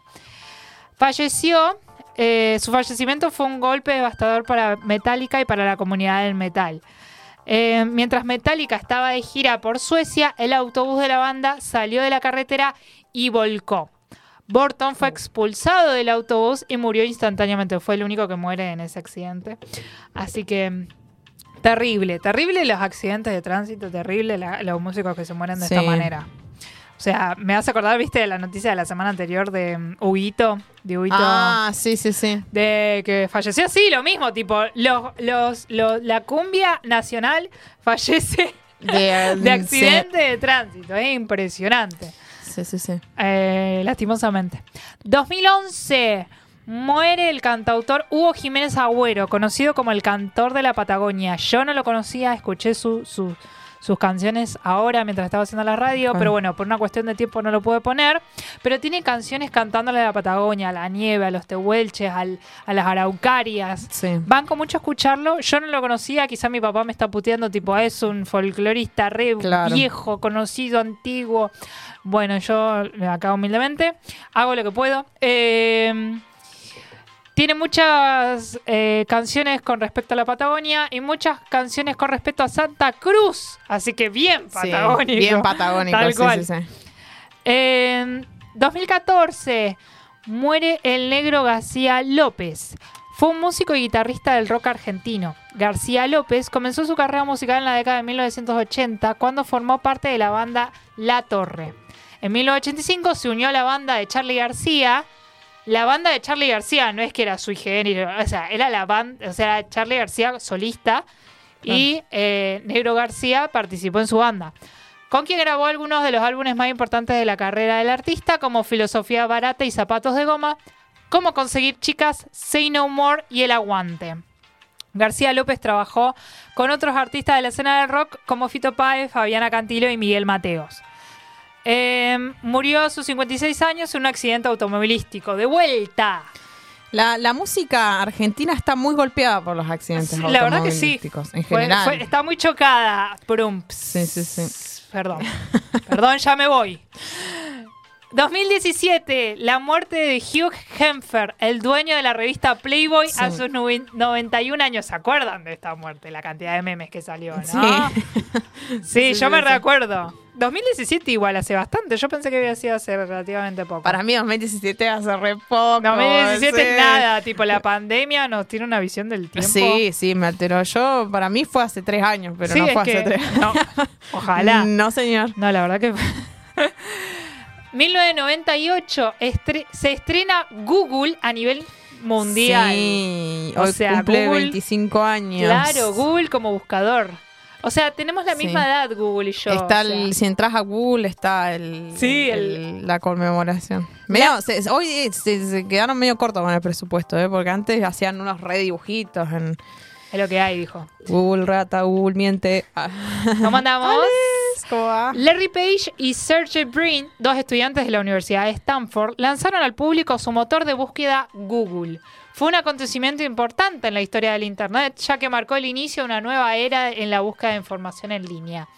Falleció, eh, su fallecimiento fue un golpe devastador para Metallica y para la comunidad del metal. Eh, mientras Metallica estaba de gira por Suecia, el autobús de la banda salió de la carretera y volcó. Burton fue expulsado del autobús y murió instantáneamente. Fue el único que muere en ese accidente. Así que terrible, terrible los accidentes de tránsito, terrible la- los músicos que se mueren de Sí. esta manera. O sea, me hace acordar, viste, de la noticia de la semana anterior de um, Huguito, de Huguito. Ah, sí, sí, sí. De que falleció así, lo mismo, tipo, los, los, los- la cumbia nacional fallece De, de accidente de tránsito. Es impresionante. Sí, sí, sí. Eh, lastimosamente. 2011. Muere el cantautor Hugo Jiménez Agüero, conocido como el cantor de la Patagonia. Yo no lo conocía, escuché su- su- sus canciones ahora mientras estaba haciendo la radio, Ah. pero bueno, por una cuestión de tiempo no lo pude poner. Pero tiene canciones cantándole a la Patagonia, a la nieve, a los tehuelches, al- a las araucarias. Sí. Banco mucho a escucharlo. Yo no lo conocía, quizá mi papá me está puteando, tipo, "Ah, es un folclorista re Claro. viejo, conocido, antiguo. Bueno, yo acá humildemente hago lo que puedo. Eh, tiene muchas eh, canciones con respecto a la Patagonia y muchas canciones con respecto a Santa Cruz. Así que bien Sí, patagónico. bien patagónico, Tal sí, cual. sí, sí. En 2014 muere el negro García López. Fue un músico y guitarrista del rock argentino. García López comenzó su carrera musical en la década de 1980 cuando formó parte de la banda La Torre. En 1985 se unió a la banda de Charlie García. La banda de Charlie García no es que era sui generis, o sea, era la banda, o sea, Charlie García solista y eh, Negro García participó en su banda con quien grabó algunos de los álbumes más importantes de la carrera del artista, como Filosofía Barata y Zapatos de Goma, Cómo Conseguir Chicas, Say No More y El Aguante. García López trabajó con otros artistas de la escena del rock como Fito Páez, Fabiana Cantilo y Miguel Mateos. Eh, murió a sus 56 años en un accidente automovilístico. ¡De vuelta! La, la música argentina está muy golpeada por los accidentes La verdad que sí. En general. fue- está muy chocada. Prum. Sí, sí, sí. Perdón. Perdón, ya me voy. 2017, la muerte de Hugh Hempher, el dueño de la revista Playboy a sus noven- 91 años. ¿Se acuerdan de esta muerte? La cantidad de memes que salió, ¿no? Sí. Sí, Sí, yo me sí. recuerdo. 2017 igual hace bastante. Yo pensé que había sido hace relativamente poco. Para mí 2017 hace re poco. 2017 sí. nada, tipo la pandemia nos tiene una visión del tiempo. Sí, sí, me alteró. Yo, para mí fue hace tres años, pero Sí, no fue hace que- tres. no, ojalá. No, señor. No, la verdad que. 1998 estre- se estrena Google a nivel mundial. Sí, O sea, cumple Google- 25 años. Claro, Google como buscador. O sea, tenemos la Sí. misma edad, Google y yo. Está o sea. el- si entras a Google está el, Sí, el- la conmemoración. Se- hoy eh, se, se quedaron medio cortos con el presupuesto, ¿eh? porque antes hacían unos re dibujitos en Es lo que hay, dijo. Google rata, Google miente. ¿Cómo andamos? ¿Cómo va? Larry Page y Sergey Brin, dos estudiantes de la Universidad de Stanford, lanzaron al público su motor de búsqueda Google. Fue un acontecimiento importante en la historia del Internet, ya que marcó el inicio de una nueva era en la búsqueda de información en línea.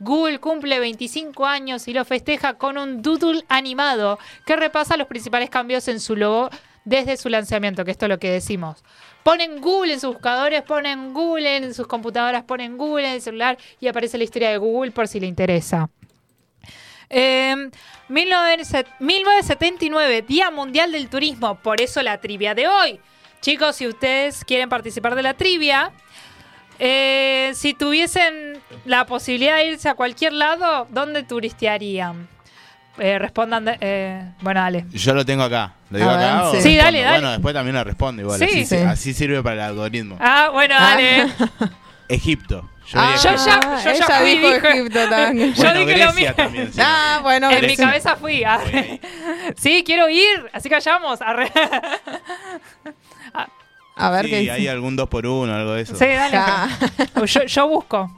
Google cumple 25 años y lo festeja con un doodle animado que repasa los principales cambios en su logo desde su lanzamiento, que esto es lo que decimos. Ponen Google en sus buscadores, ponen Google en sus computadoras, ponen Google en el celular y aparece la historia de Google por si le interesa. Eh, 19set- 1979, Día Mundial del Turismo. Por eso la trivia de hoy. Chicos, si ustedes quieren participar de la trivia, eh, si tuviesen la posibilidad de irse a cualquier lado, ¿dónde turistearían? Eh, respondan. de- eh, bueno, dale. Yo lo tengo acá. ¿Lo digo ver, acá? sí. Dale, dale. Bueno, después también lo respondo igual. Sí. así, Sí. así sirve para el algoritmo. Ah, bueno, dale. Egipto. Yo Ah, ya, yo ya fui, dijo dije- Egipto también. Yo Bueno, dije lo mismo. también, sí. Ah, bueno, en mi cabeza fui. arre. Sí, quiero ir. Así que vayamos. A ver sí, qué hay algún 2 por 1 algo de eso. Sí, dale. Yo, yo busco.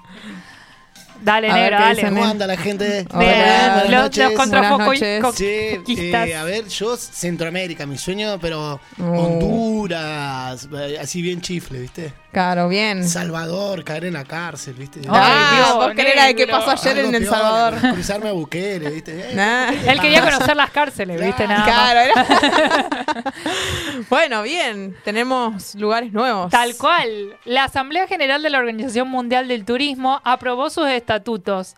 Dale, A negro, dale. dicen, ¿Cómo eh. anda la gente? Hola. Buenas Los, los contrafocos Sí, eh, a ver, yo Centroamérica, mi sueño, pero Oh. Honduras, eh, así bien chifle, ¿viste? Claro, bien. Salvador, caer en la cárcel, ¿viste? Ay, Ah, vos querés la de qué pasó ayer Algo en El Salvador. Cruzarme a Bukele, ¿viste? Eh, Nah. ¿qué te Él quería conocer las cárceles, ¿viste? Nada más. Claro, era. bueno, bien. Tenemos lugares nuevos. Tal cual. La Asamblea General de la Organización Mundial del Turismo aprobó sus estatutos.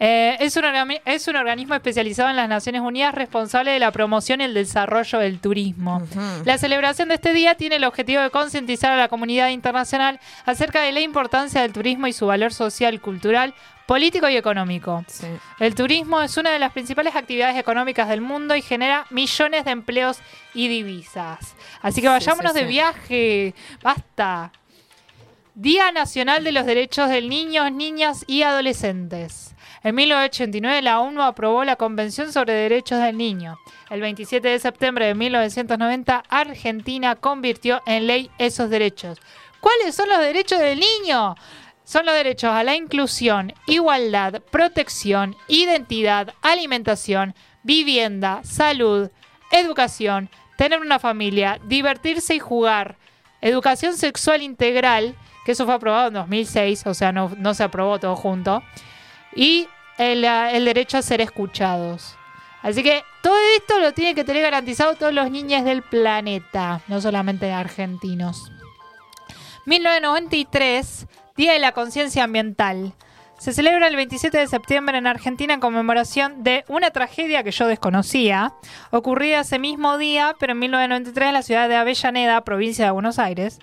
Eh, es, un es un organismo especializado en las Naciones Unidas responsable de la promoción y el desarrollo del turismo. La celebración de este día tiene el objetivo de concientizar a la comunidad internacional acerca de la importancia del turismo y su valor social, cultural, político y económico. Sí. El turismo es una de las principales actividades económicas del mundo y genera millones de empleos y divisas. Así que vayámonos sí, de viaje. Basta. Día Nacional de los Derechos del Niño, Niñas y Adolescentes. En 1989 la ONU aprobó la Convención sobre Derechos del Niño. El 27 de septiembre de 1990 Argentina convirtió en ley esos derechos. ¿Cuáles son los derechos del niño? Son los derechos a la inclusión, igualdad, protección, identidad, alimentación, vivienda, salud, educación, tener una familia, divertirse y jugar, educación sexual integral, que eso fue aprobado en 2006, o sea, no, no se aprobó todo junto, y el, el derecho a ser escuchados. Así que todo esto lo tienen que tener garantizado todos los niños del planeta, no solamente argentinos. 1993, Día de la Conciencia Ambiental. Se celebra el 27 de septiembre en Argentina en conmemoración de una tragedia que yo desconocía, ocurrida ese mismo día, pero en 1993 en la ciudad de Avellaneda, provincia de Buenos Aires,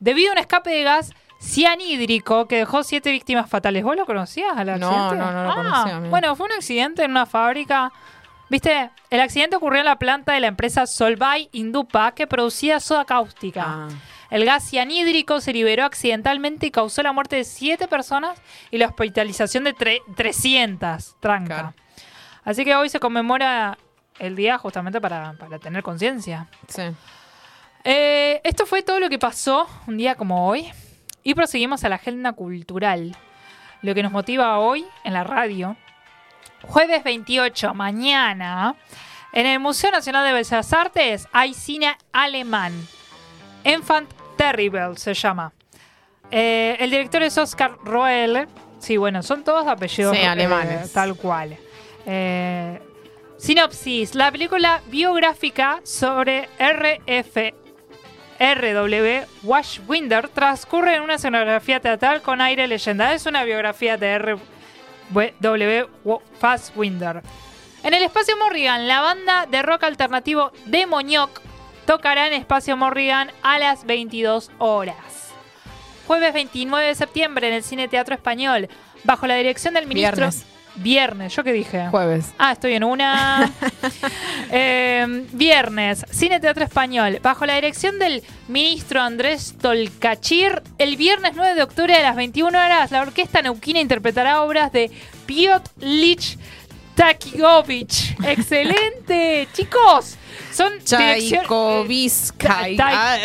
debido a un escape de gas cianhídrico que dejó siete víctimas fatales. ¿Vos lo conocías al No, accidente? no, no lo Ah, conocía, mira. Bueno, fue un accidente en una fábrica. Viste, el accidente ocurrió en la planta de la empresa Solvay Indupa que producía soda cáustica. Ah. El gas cianhídrico se liberó accidentalmente y causó la muerte de 7 personas y la hospitalización de tre- 300. Tranca. Claro. Así que hoy se conmemora el día justamente para, para tener conciencia. Sí. Eh, esto fue todo lo que pasó un día como hoy. Y proseguimos a la agenda cultural. Lo que nos motiva hoy en la radio. Jueves 28, mañana, en el Museo Nacional de Bellas Artes hay cine alemán. Enfant Terrible se llama. Eh, el director es Oscar Roel. Sí, bueno, son todos apellidos Sí, eh, alemanes. tal cual. Eh, sinopsis. La película biográfica sobre RF RW Washwinder transcurre en una escenografía teatral con aire leyenda. Es una biografía de RW Fasswinder. En el Espacio Morrigan, la banda de rock alternativo Demoniok tocará en Espacio Morrigan a las 22 horas. Jueves 29 de septiembre en el Cine Teatro Español, bajo la dirección del ministro... Viernes, ¿yo qué dije? Jueves. Ah, estoy en una. Eh, viernes, Cine Teatro Español. Bajo la dirección del ministro Andrés Tolcachir, el viernes 9 de octubre a las 21 horas, la orquesta neuquina interpretará obras de Piotr Lich Takigovich. ¡Excelente! Chicos, son Tchaikovsky. Ah.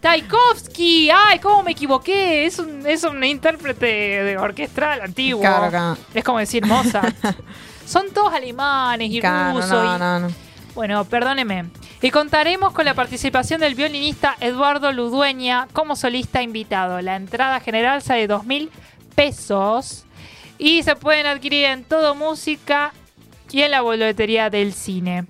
Tchaikovsky. Ay, cómo me equivoqué. Es un, es un intérprete de orquestral antiguo. Claro. Es como decir Mozart. Son todos alemanes y rusos. no, y- no, no. Bueno, perdóneme. Y contaremos con la participación del violinista Eduardo Ludueña como solista invitado. La entrada general sale 2 mil pesos y se pueden adquirir en Todo Música y en la boletería del cine.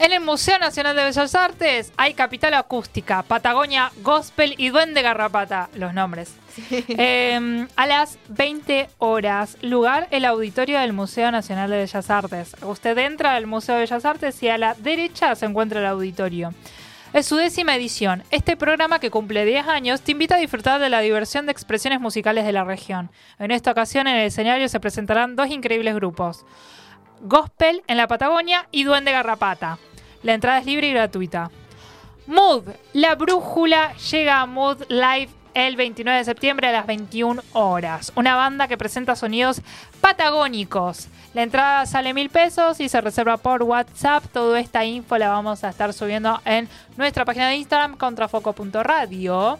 En el Museo Nacional de Bellas Artes hay Capital Acústica, Patagonia Gospel y Duende Garrapata, los nombres. Eh, a las 20 horas, lugar el auditorio del Museo Nacional de Bellas Artes. Usted entra al Museo de Bellas Artes y a la derecha se encuentra el auditorio. Es su décima edición. Este programa, que cumple 10 años, te invita a disfrutar de la diversión de expresiones musicales de la región. En esta ocasión, en el escenario se presentarán dos increíbles grupos. Gospel en la Patagonia y Duende Garrapata. La entrada es libre y gratuita. Mood, la brújula llega a Mood Live el 29 de septiembre a las 21 horas. Una banda que presenta sonidos patagónicos. La entrada sale mil pesos y se reserva por WhatsApp. Toda esta info la vamos a estar subiendo en nuestra página de Instagram, contrafoco.radio.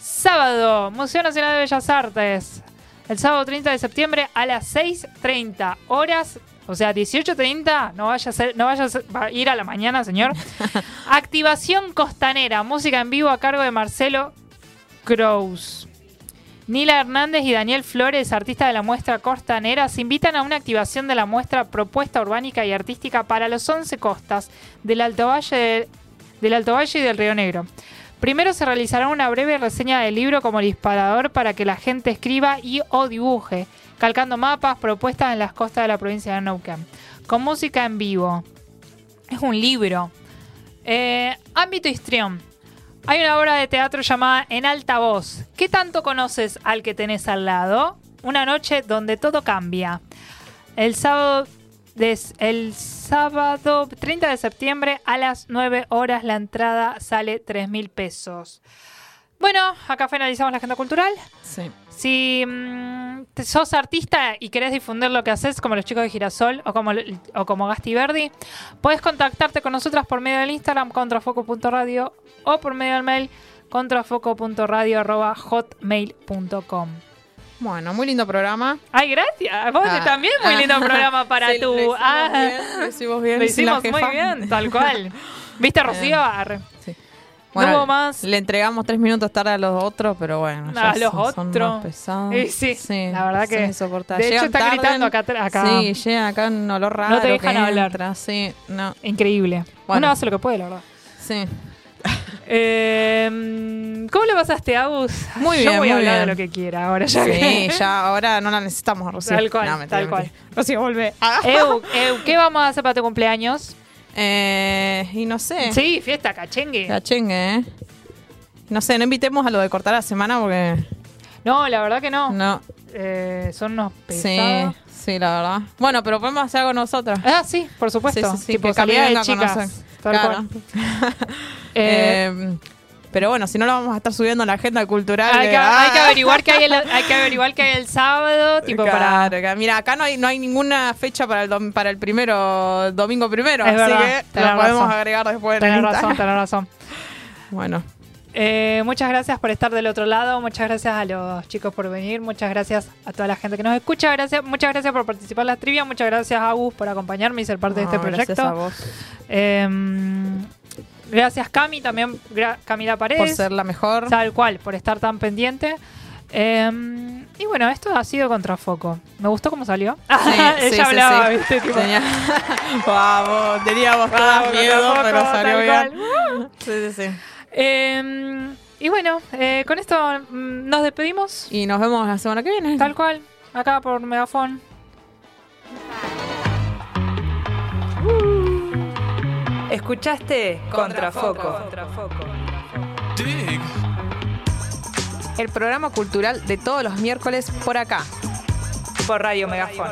Sábado, Museo Nacional de Bellas Artes. El sábado 30 de septiembre a las 6.30 horas. O sea, 18.30, no vaya a ser, no vaya a ser- va a ir a la mañana, señor. Activación costanera, música en vivo a cargo de Marcelo Cruz. Nila Hernández y Daniel Flores, artistas de la muestra costanera, se invitan a una activación de la muestra Propuesta Urbánica y Artística para los 11 costas del Alto Valle, de- del y del Río Negro. Primero se realizará una breve reseña del libro como disparador para que la gente escriba y o dibuje, calcando mapas, propuestas en las costas de la provincia de Neuquén. Con música en vivo. Es un libro. Eh, ámbito histrión. Hay una obra de teatro llamada En alta voz. ¿Qué tanto conoces al que tenés al lado? Una noche donde todo cambia. El sábado, des- el sábado 30 de septiembre a las 9 horas la entrada sale 3 mil pesos. Bueno, acá finalizamos la agenda cultural. Sí. Si mm, sos artista y querés difundir lo que haces, como los chicos de Girasol o como, o como Gasti Verdi, puedes contactarte con nosotras por medio del Instagram contrafoco.radio o por medio del mail contrafoco.radio.hotmail.com. Bueno, muy lindo programa. Ay, gracias. Vos Ah. también muy lindo Ah. programa para Sí, tu. lo hicimos Ah. bien, lo hicimos bien, Lo hicimos muy bien, tal cual. ¿Viste, Rocío? Arre. Bueno, no hubo más. Le entregamos tres minutos tarde a los otros, pero bueno. A los otros. Eh, sí, la verdad que- de hecho, Llegan está gritando acá- acá. Sí, llegan acá un olor raro. te dejan hablar. entra, Sí, no. Increíble. Bueno. Uno hace lo que puede, la verdad. Sí. Eh, ¿Cómo le pasaste, Agus? Muy Yo bien, voy a hablar de lo que quiera ahora. Ya Sí, que- ya ahora no la necesitamos, Rocío. Tal cual, No, mentira, tal cual. Rocío, vuelve. Eu, Eu, ¿qué vamos a hacer para tu cumpleaños? Eh, y no sé. Sí, fiesta, cachengue. Cachengue, ¿eh? No sé, no invitemos a lo de cortar la semana porque. No, la verdad que no. No. Eh, son unos Sí, pesados. sí, la verdad. Bueno, pero podemos hacer algo nosotras. Ah, sí, por supuesto. Sí, sí, sí, tipo que calidad de chicas. Claro. Eh, Eh, pero bueno, si no lo vamos a estar subiendo en la agenda cultural. hay, que, ah. hay que averiguar qué hay el, hay que averiguar qué hay el sábado, tipo Claro, para. que- Mira, acá no hay, no hay ninguna fecha para el, dom- para el primero, domingo primero, Es así verdad, que lo podemos razón. agregar después. en Tenés razón, tenés razón. Bueno, Eh, muchas gracias por estar del otro lado, muchas gracias a los chicos por venir, muchas gracias a toda la gente que nos escucha, gracias, muchas gracias por participar en las trivias, muchas gracias a Agus por acompañarme y ser parte de este proyecto. gracias a vos. Eh, gracias Cami, también gra- Camila Paredes. por ser la mejor. Tal cual, por estar tan pendiente. Eh, y bueno, esto ha sido Contrafoco. Me gustó cómo salió. Sí, Ella sí, hablaba, sí. ¿viste? Tipo, Tenía- Vamos, teníamos todas miedo, pero salió bien. Sí, sí, sí. eh, y bueno, eh, con esto mm, nos despedimos. Y nos vemos la semana que viene. Tal cual, acá por Megafon. Escuchaste Contrafoco. El programa cultural de todos los miércoles por acá. Por Radio Megafon.